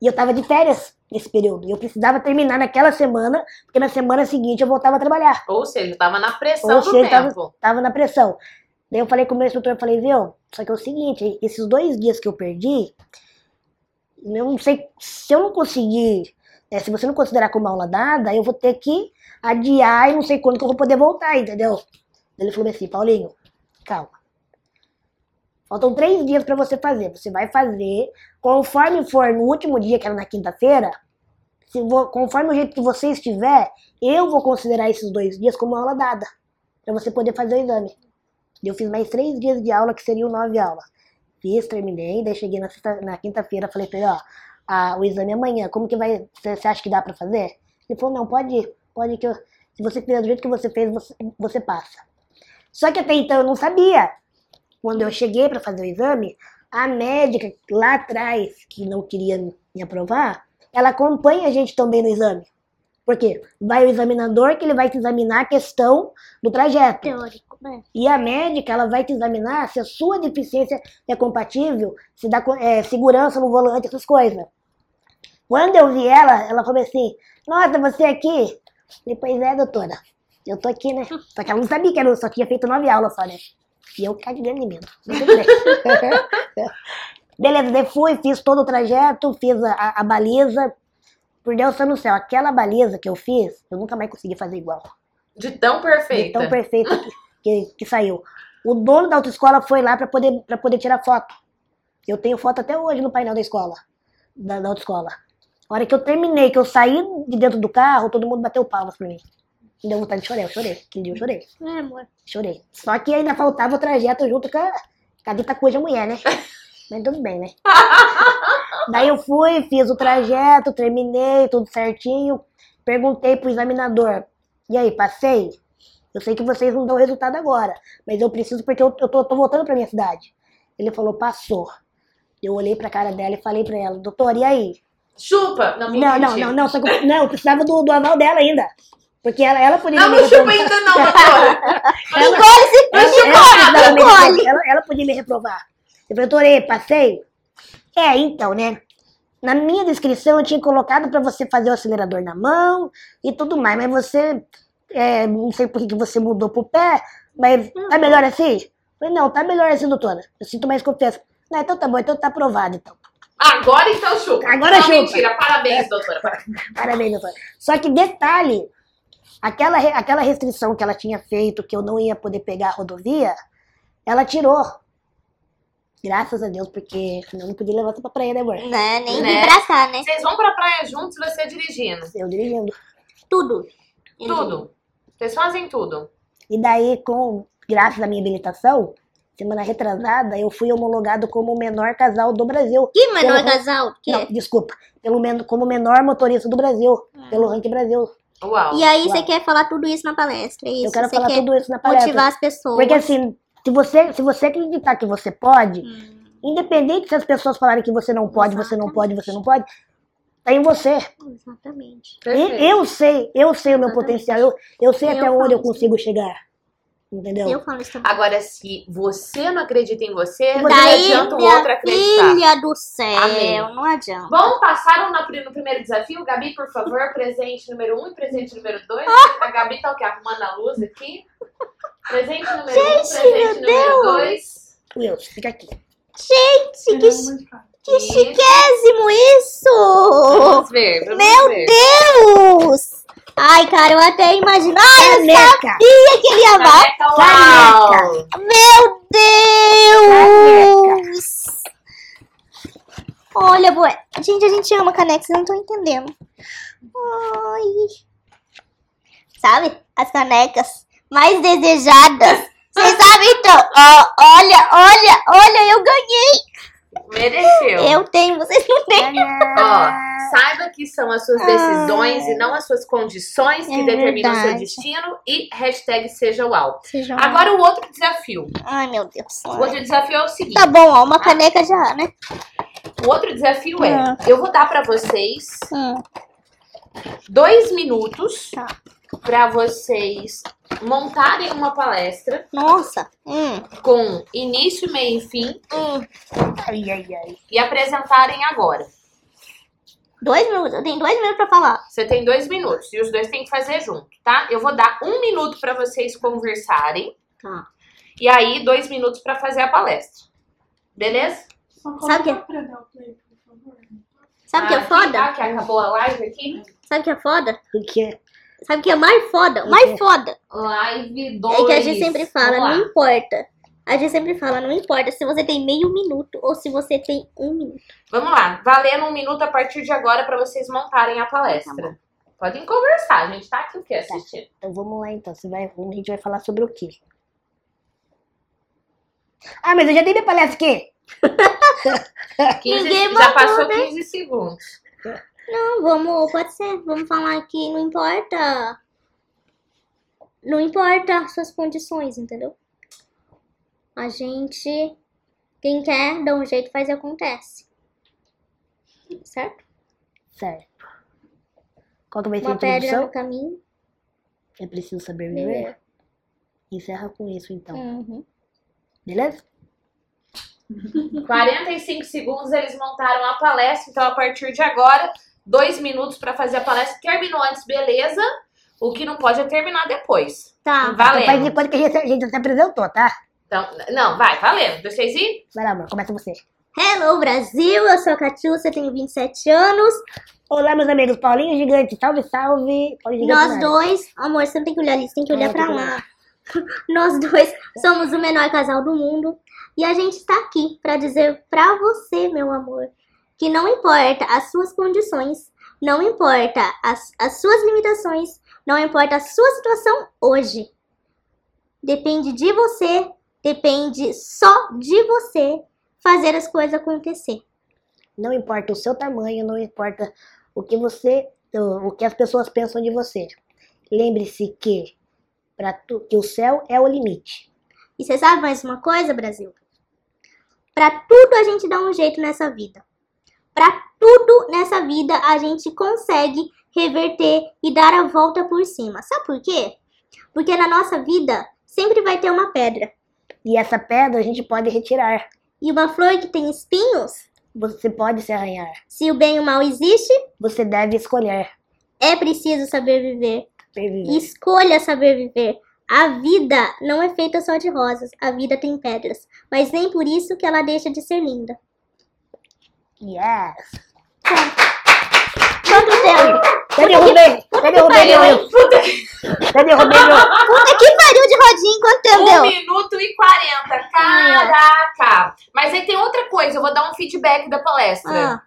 E eu tava de férias nesse período. E eu precisava terminar naquela semana, porque na semana seguinte eu voltava a trabalhar. Ou seja, tava na pressão Ou do seja, tava- tempo. Tava na pressão. Daí eu falei com o meu instrutor, falei, viu, só que é o seguinte, esses dois dias que eu perdi, eu não sei, se eu não conseguir, né, se você não considerar como aula dada, eu vou ter que adiar e não sei quando que eu vou poder voltar, entendeu? Ele falou assim, Paulinho, calma. Faltam três dias pra você fazer. Você vai fazer, conforme for no último dia, que era na quinta-feira, se vo- conforme o jeito que você estiver, eu vou considerar esses dois dias como aula dada pra você poder fazer o exame. Eu fiz mais três dias de aula, que seriam nove aulas. Fiz, terminei, daí cheguei na, na quinta-feira, falei pra ele, ó, a- o exame é amanhã, como que vai, você acha que dá pra fazer? Ele falou, não, pode ir, pode que eu, se você fizer do jeito que você fez, você, você passa. Só que até então eu não sabia. Quando eu cheguei pra fazer o exame, a médica lá atrás, que não queria me aprovar, ela acompanha a gente também no exame. Por quê? Vai o examinador que ele vai te examinar a questão do trajeto. Teórico, né? E a médica, ela vai te examinar se a sua deficiência é compatível, se dá é, segurança no volante, essas coisas. Quando eu vi ela, ela falou assim, nossa, você aqui? Eu falei, pois é, doutora, eu tô aqui, né? Só que ela não sabia que eu só tinha feito nove aulas só, né? E eu cagando em mim. Beleza, daí fui, fiz todo o trajeto, fiz a, a- a baliza. Por Deus tá no céu, aquela baliza que eu fiz, eu nunca mais consegui fazer igual. De tão De perfeita. tão perfeita que, que, que saiu. O dono da autoescola foi lá pra poder, pra poder tirar foto. Eu tenho foto até hoje no painel da escola, da, da autoescola. A hora que eu terminei, que eu saí de dentro do carro, todo mundo bateu palmas pra mim. Me deu vontade de chorar, eu chorei. Aquele dia eu chorei, É, amor. chorei. Só que ainda faltava o trajeto junto com a, com a dita cuja mulher, né? Mas tudo bem, né? Daí eu fui, fiz o trajeto, terminei, tudo certinho. Perguntei pro examinador, e aí, passei? Eu sei que vocês não dão resultado agora, mas eu preciso porque eu, eu tô, tô voltando pra minha cidade. Ele falou, passou. Eu olhei pra cara dela e falei pra ela, doutor, e aí? Chupa! Não, Não, não, não, não, só que eu, não, eu precisava do, do aval dela ainda. Porque ela, ela podia Não, me não chupa ainda não, doutora. Engole esse ela, ela. Ela- ela podia me reprovar. Eu falei, doutor, passei? É, então, né? Na minha descrição eu tinha colocado pra você fazer o acelerador na mão e tudo mais, mas você, é, não sei por que você mudou pro pé, mas tá melhor assim? Falei, não, tá melhor assim, doutora. Eu sinto mais confiança. Não, então tá bom, então tá aprovado, então. Agora então chupa. Agora não, chupa. mentira. Parabéns, doutora. Parabéns. Doutora. Só que detalhe, aquela, aquela restrição que ela tinha feito, que eu não ia poder pegar a rodovia, ela tirou. Graças a Deus, porque senão eu não podia levar você pra praia, né, amor? Né, nem Né? cá, né? Vocês vão pra praia juntos e você dirigindo. Eu dirigindo. Tudo. Tudo. Vocês fazem tudo. E daí, com, graças à minha habilitação, semana retrasada, eu fui homologado como o menor casal do Brasil. Que menor Pelo- casal? Que? Não, desculpa. Pelo men como menor motorista do Brasil. Pelo Ranking Brasil. Uau. E aí Uau. você quer falar tudo isso na palestra, é isso? eu quero você falar quer tudo isso na palestra. motivar as pessoas. Porque assim, se você, se você acreditar que você pode, Hum, independente se as pessoas falarem que você não pode, você não pode, você não pode, tá em você. exatamente. E eu sei, eu sei o meu Exatamente. potencial, eu, eu sei Eu até onde eu isso. consigo chegar. Entendeu? Eu falo isso também. Agora, se você não acredita em você, não Daí, adianta o outro acreditar. filha do céu, Amém. não adianta. Vamos passar no, no primeiro desafio? Gabi, por favor, presente número um e presente número dois. A Gabi tá o quê? Arrumando a luz aqui. Presente número um, Gente, presente meu número Deus! dois. Wilson, fica aqui. Gente, que, caro. que Isso. chiquésimo isso! Vamos ver, vamos Meu ver. Deus! Ai, cara, eu até imaginava Caneca! que ele ia amar. Caneca, uau! Meu Deus! Olha, boa. Gente, a gente ama caneca, vocês não estão entendendo. Ai. Sabe? As canecas mais desejadas. Vocês sabem então? Ó, olha, olha, olha, eu ganhei. Mereceu. Eu tenho, vocês não têm. Ó, saiba que são as suas decisões e não as suas condições que É determinam o seu destino e hashtag seja uau. Sejam- Agora o outro desafio. Ai, meu Deus. O outro desafio é o seguinte. Tá bom, ó, uma caneca já, né? O outro desafio é, Ah. eu vou dar pra vocês Hum, dois minutos Tá. Pra vocês montarem uma palestra nossa. Hum, com início, meio e fim hum. Ai, ai, ai. e apresentarem agora. Dois minutos, eu tenho dois minutos pra falar. Você tem dois minutos e os dois têm que fazer junto, tá? Eu vou dar um minuto pra vocês conversarem Tá. e aí dois minutos pra fazer a palestra. Beleza? Só Sabe coloca que- pra dar o. Sabe o que é Ah, foda? Ah, que acabou a live aqui? Sabe o que é foda? Porque Sabe o que é mais foda? Mais foda Live 2. é que a gente sempre fala, não importa. A gente sempre fala, não importa se você tem meio minuto ou se você tem um minuto. Vamos lá, valendo um minuto a partir de agora pra vocês montarem a Tá palestra. Podem conversar, a gente tá aqui o quê? Assistindo. Então vamos lá então. Você vai, a gente vai falar sobre o quê? Ah, mas eu já dei minha palestra aqui. 15, Ninguém já mandou, passou né? 15 segundos. Não, vamos, pode ser. Vamos falar que não importa. Não importa as suas condições, entendeu? A gente, quem quer, dá um jeito, faz e acontece. Certo? Certo. Qual que vai ser a Uma pedra no caminho. É preciso saber viver. Beleza. Encerra com isso então. Uhum. Beleza? 45 segundos eles montaram a palestra, então a partir de agora, dois minutos para fazer a palestra. Terminou antes, beleza? O que não pode é terminar depois. Tá. Valendo. Faz de conta que a gente, a gente se apresentou, tá? Então, não, vai, valendo. Vocês ir? Vai lá, amor. Começa você. Hello, Brasil! Eu sou a Catiúcia, tenho 27 anos. Olá, meus amigos. Paulinho Gigante. Salve, salve. Paulinho Gigante. Nós área. dois, amor, você não tem que olhar ali, você tem que olhar tem pra que lá. Nós dois somos o menor casal do mundo e a gente está aqui pra dizer pra você, meu amor, que não importa as suas condições, não importa as, as suas limitações, não importa a sua situação hoje. Depende de você, depende só de você fazer as coisas acontecer. Não importa o seu tamanho, não importa o que você, o que as pessoas pensam de você. Lembre-se que, tu, que o céu é o limite. E você sabe mais uma coisa, Brasil? Pra tudo a gente dá um jeito nessa vida. Pra tudo nessa vida a gente consegue reverter e dar a volta por cima. Sabe por quê? Porque na nossa vida sempre vai ter uma pedra. E essa pedra a gente pode retirar. E uma flor que tem espinhos, Você pode se arranhar. se o bem e o mal existe, Você deve escolher. é preciso saber viver. Viver. Escolha saber viver. A vida não é feita só de rosas, a vida tem pedras, mas nem por isso que ela deixa de ser linda. Yes. Quanto tempo? Eu derrubei! Eu derrubei! pariu, Eu eu derrubei! meu- Puta que pariu de rodinha, quanto tempo Um deu? minuto e 40. Caraca! Mas aí tem outra coisa, eu vou dar um feedback da palestra.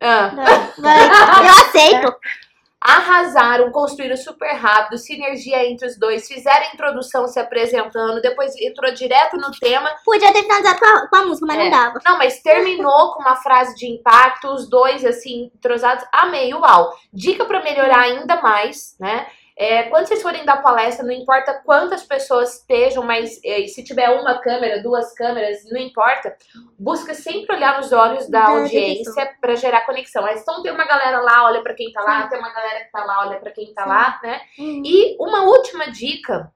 Ah, Ah. vai. Eu aceito. Arrasaram, construíram super rápido, sinergia entre os dois, fizeram a introdução se apresentando, depois entrou direto no tema. Podia ter finalizado com a, com a música, mas É. não dava. Não, mas terminou com uma frase de impacto, os dois assim, entrosados. Amei, uau. Dica pra melhorar ainda mais, né? É, quando vocês forem dar palestra, não importa quantas pessoas estejam, mas é, se tiver uma câmera, duas câmeras, não importa. Busca sempre olhar nos olhos da Da audiência pra gerar conexão. Mas então tem uma galera lá, olha pra quem tá lá, tem uma galera que tá lá, olha pra quem tá Sim. lá, né? Uhum. E uma última dica,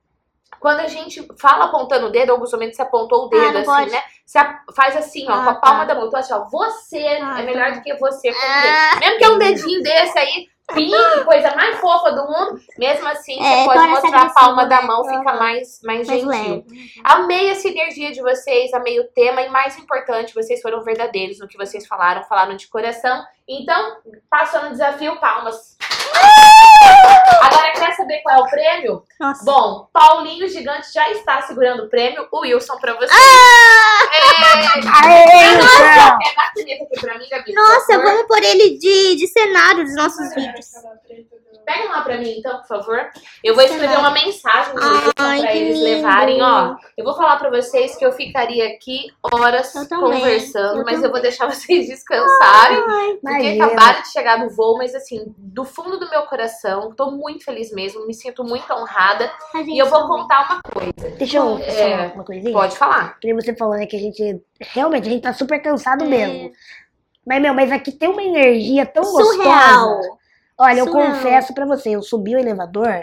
quando a gente fala apontando o dedo, alguns momentos você apontou o dedo, Ah, assim, pode. né? Você faz assim, ó, Ah, com a palma tá. da mão. Então, assim, ó, você Ah, é melhor tá. do que você Ah. dedo. Mesmo que é um dedinho desse aí, pink, coisa mais fofa do mundo, mesmo assim, É, você pode essa mostrar a palma da mão, fica mais, mais Mais gentil. leve. Amei a sinergia de vocês, amei o tema e mais importante, vocês foram verdadeiros no que vocês falaram, falaram de coração. Então, passando o desafio, palmas. Agora, quer saber qual é o prêmio? Nossa. Bom, Paulinho Gigante já está segurando o prêmio, o Wilson pra você. Ah! É, Aê, Wilson! é na caneta aqui pra mim, Gabi. por Nossa, vamos pôr ele de, de cenário dos nossos vídeos. Pega lá pra mim, então, por favor. Eu vou escrever uma mensagem Wilson Ai, pra eles lindo. levarem, ó. Eu vou falar pra vocês que eu ficaria aqui horas Eu conversando, eu mas eu também. vou deixar vocês descansarem. Ai, Porque Imagina. acabaram de chegar no voo, mas assim, do fundo do meu coração, tô muito feliz mesmo, me sinto muito honrada. E eu vou também. contar uma coisa. Deixa eu É, uma coisinha. Pode falar. Que você falou, né? Que a gente. Realmente, a gente tá super cansado É. mesmo. Mas, meu, mas aqui tem uma energia tão Surreal. gostosa. Olha, eu confesso pra você, eu subi o elevador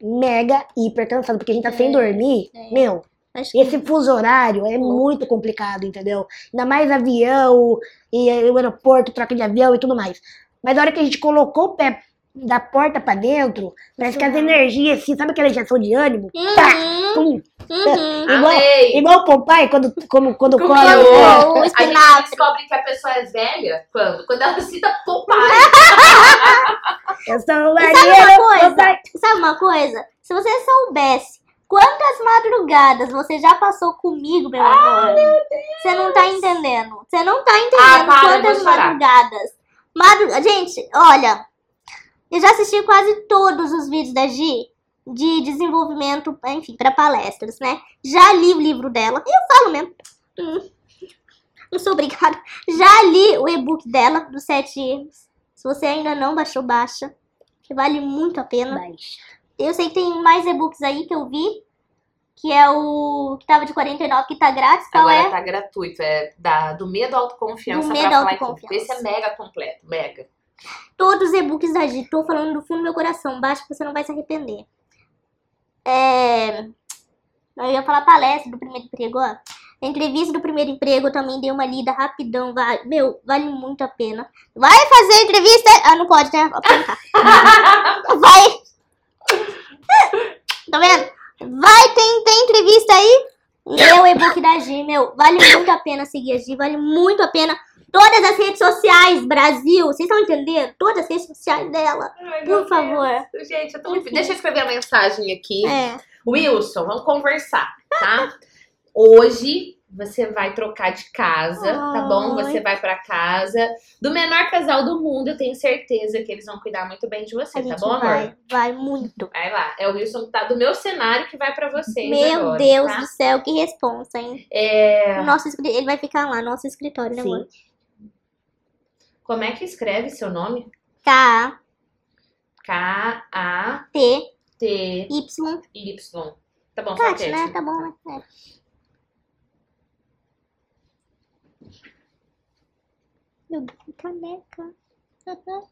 mega hiper cansado, porque a gente tá sem É, dormir. é. Meu, que esse fuso horário é muito complicado, entendeu? Ainda mais avião, e eh, o aeroporto, troca de avião e tudo mais. Mas na hora que a gente colocou o pé da porta pra dentro, parece que as Surreal. energias, assim, sabe aquela injeção de ânimo? Tá, Uhum, pum, uhum. igual, Amei. igual o Popeye, quando, como, quando Comeu. cola. o é. A gente descobre que a pessoa é velha quando? Quando ela cita Popeye. Eu sou o E sabe uma coisa? Sabe uma coisa? Se você soubesse quantas madrugadas você já passou comigo, meu amor, você não tá entendendo. Você não tá entendendo Ah, para, quantas madrugadas. Madru... Gente, olha, Eu já assisti quase todos os vídeos da Gi de desenvolvimento, enfim, para palestras, né? Já li o livro dela. Eu falo mesmo. Hum, não sou obrigada. Já li o e-book dela, dos sete erros. Se você ainda não baixou, baixa. Que vale muito a pena. Baixa. Eu sei que tem mais e-books aí que eu vi. Que é o que tava de 49, que tá grátis. Qual Agora é? tá gratuito. É da, do medo à autoconfiança Do medo à autoconfiança. Esse é mega completo, mega. Todos os e-books da Gi. Tô falando do fundo do meu coração. Baixa que você não vai se arrepender. É... Eu ia falar palestra do primeiro emprego, ó. A entrevista do primeiro emprego eu também dei uma lida rapidão. Vai... Meu, vale muito a pena. Vai fazer entrevista... Ah, não pode, né? Vai... Tá vendo? Vai, tem, tem entrevista aí? O e-book da Gi, meu. Vale muito a pena seguir a Gi. Vale muito a pena. Todas as redes sociais, Brasil. Vocês estão entendendo? Todas as redes sociais dela. Por favor. Gente, eu tô. Deixa eu escrever a mensagem aqui. É. Wilson, vamos conversar, tá? Hoje você vai trocar de casa, tá bom? Ai. Você vai pra casa do menor casal do mundo. Eu tenho certeza que eles vão cuidar muito bem de você, A tá gente bom, amor? vai, vai muito. Vai lá. É o Wilson que tá do meu cenário que vai pra vocês Meu agora, Deus tá? do céu, que responsa, hein? É... O Nosso, ele vai ficar lá, nosso escritório, né, amor? Como é que escreve seu nome? K, K-A-T-Y. T, Y. Tá bom, só Kat, né? Tá bom? É. Meu Deus,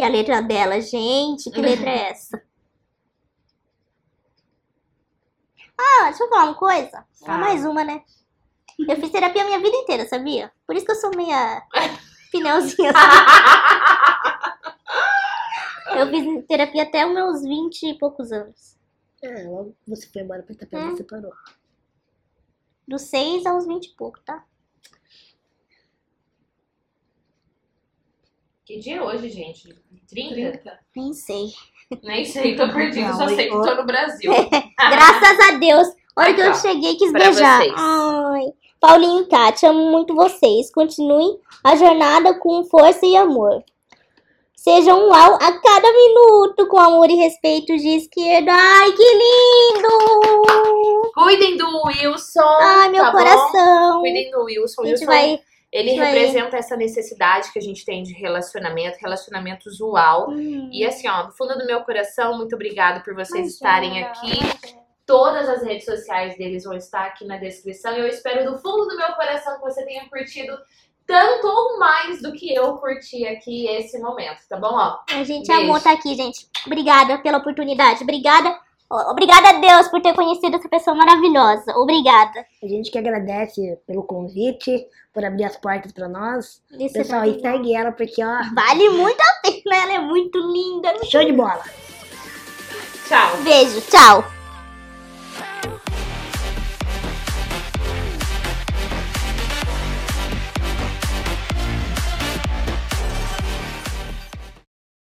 E a letra dela, gente, que letra é essa? Ah, deixa eu falar uma coisa. Fala. Mais uma, né? Eu fiz terapia a minha vida inteira, sabia? Por isso que eu sou meia pneuzinha. Eu fiz terapia até os meus 20 e poucos anos. É, logo você foi embora pra Itapema, É. você parou. Dos 6 aos 20 e pouco, tá? Que dia é hoje, gente? 30? 30. Nem sei. Nem sei, tô perdido. Não, Só sei que tô no Brasil. Graças a Deus. Olha que eu cheguei, quis pra beijar. vocês. Ai. Paulinho e Tati, amo muito vocês. Continuem a jornada com força e amor. Sejam um uau a cada minuto, com amor e respeito de esquerda. Ai, que lindo! Cuidem do Wilson. Ai, meu tá bom? coração. Cuidem do Wilson. A gente Wilson, vai. Ele vai- representa essa necessidade que a gente tem de relacionamento, relacionamento usual. Hum, E assim, ó, do fundo do meu coração, muito obrigada por vocês imagina. estarem aqui. Todas as redes sociais deles vão estar aqui na descrição. Eu espero do fundo do meu coração que você tenha curtido tanto ou mais do que eu curti aqui esse momento, tá bom? Ó, A gente Beijo. amou estar aqui, gente. Obrigada pela oportunidade. Obrigada. Obrigada a Deus por ter conhecido essa pessoa maravilhosa. Obrigada. A gente que agradece pelo convite, por abrir as portas pra nós. Isso é Pessoal, e segue ela porque, ó, Vale muito a pena. Ela é muito linda. show de bola. tchau! Beijo. Tchau.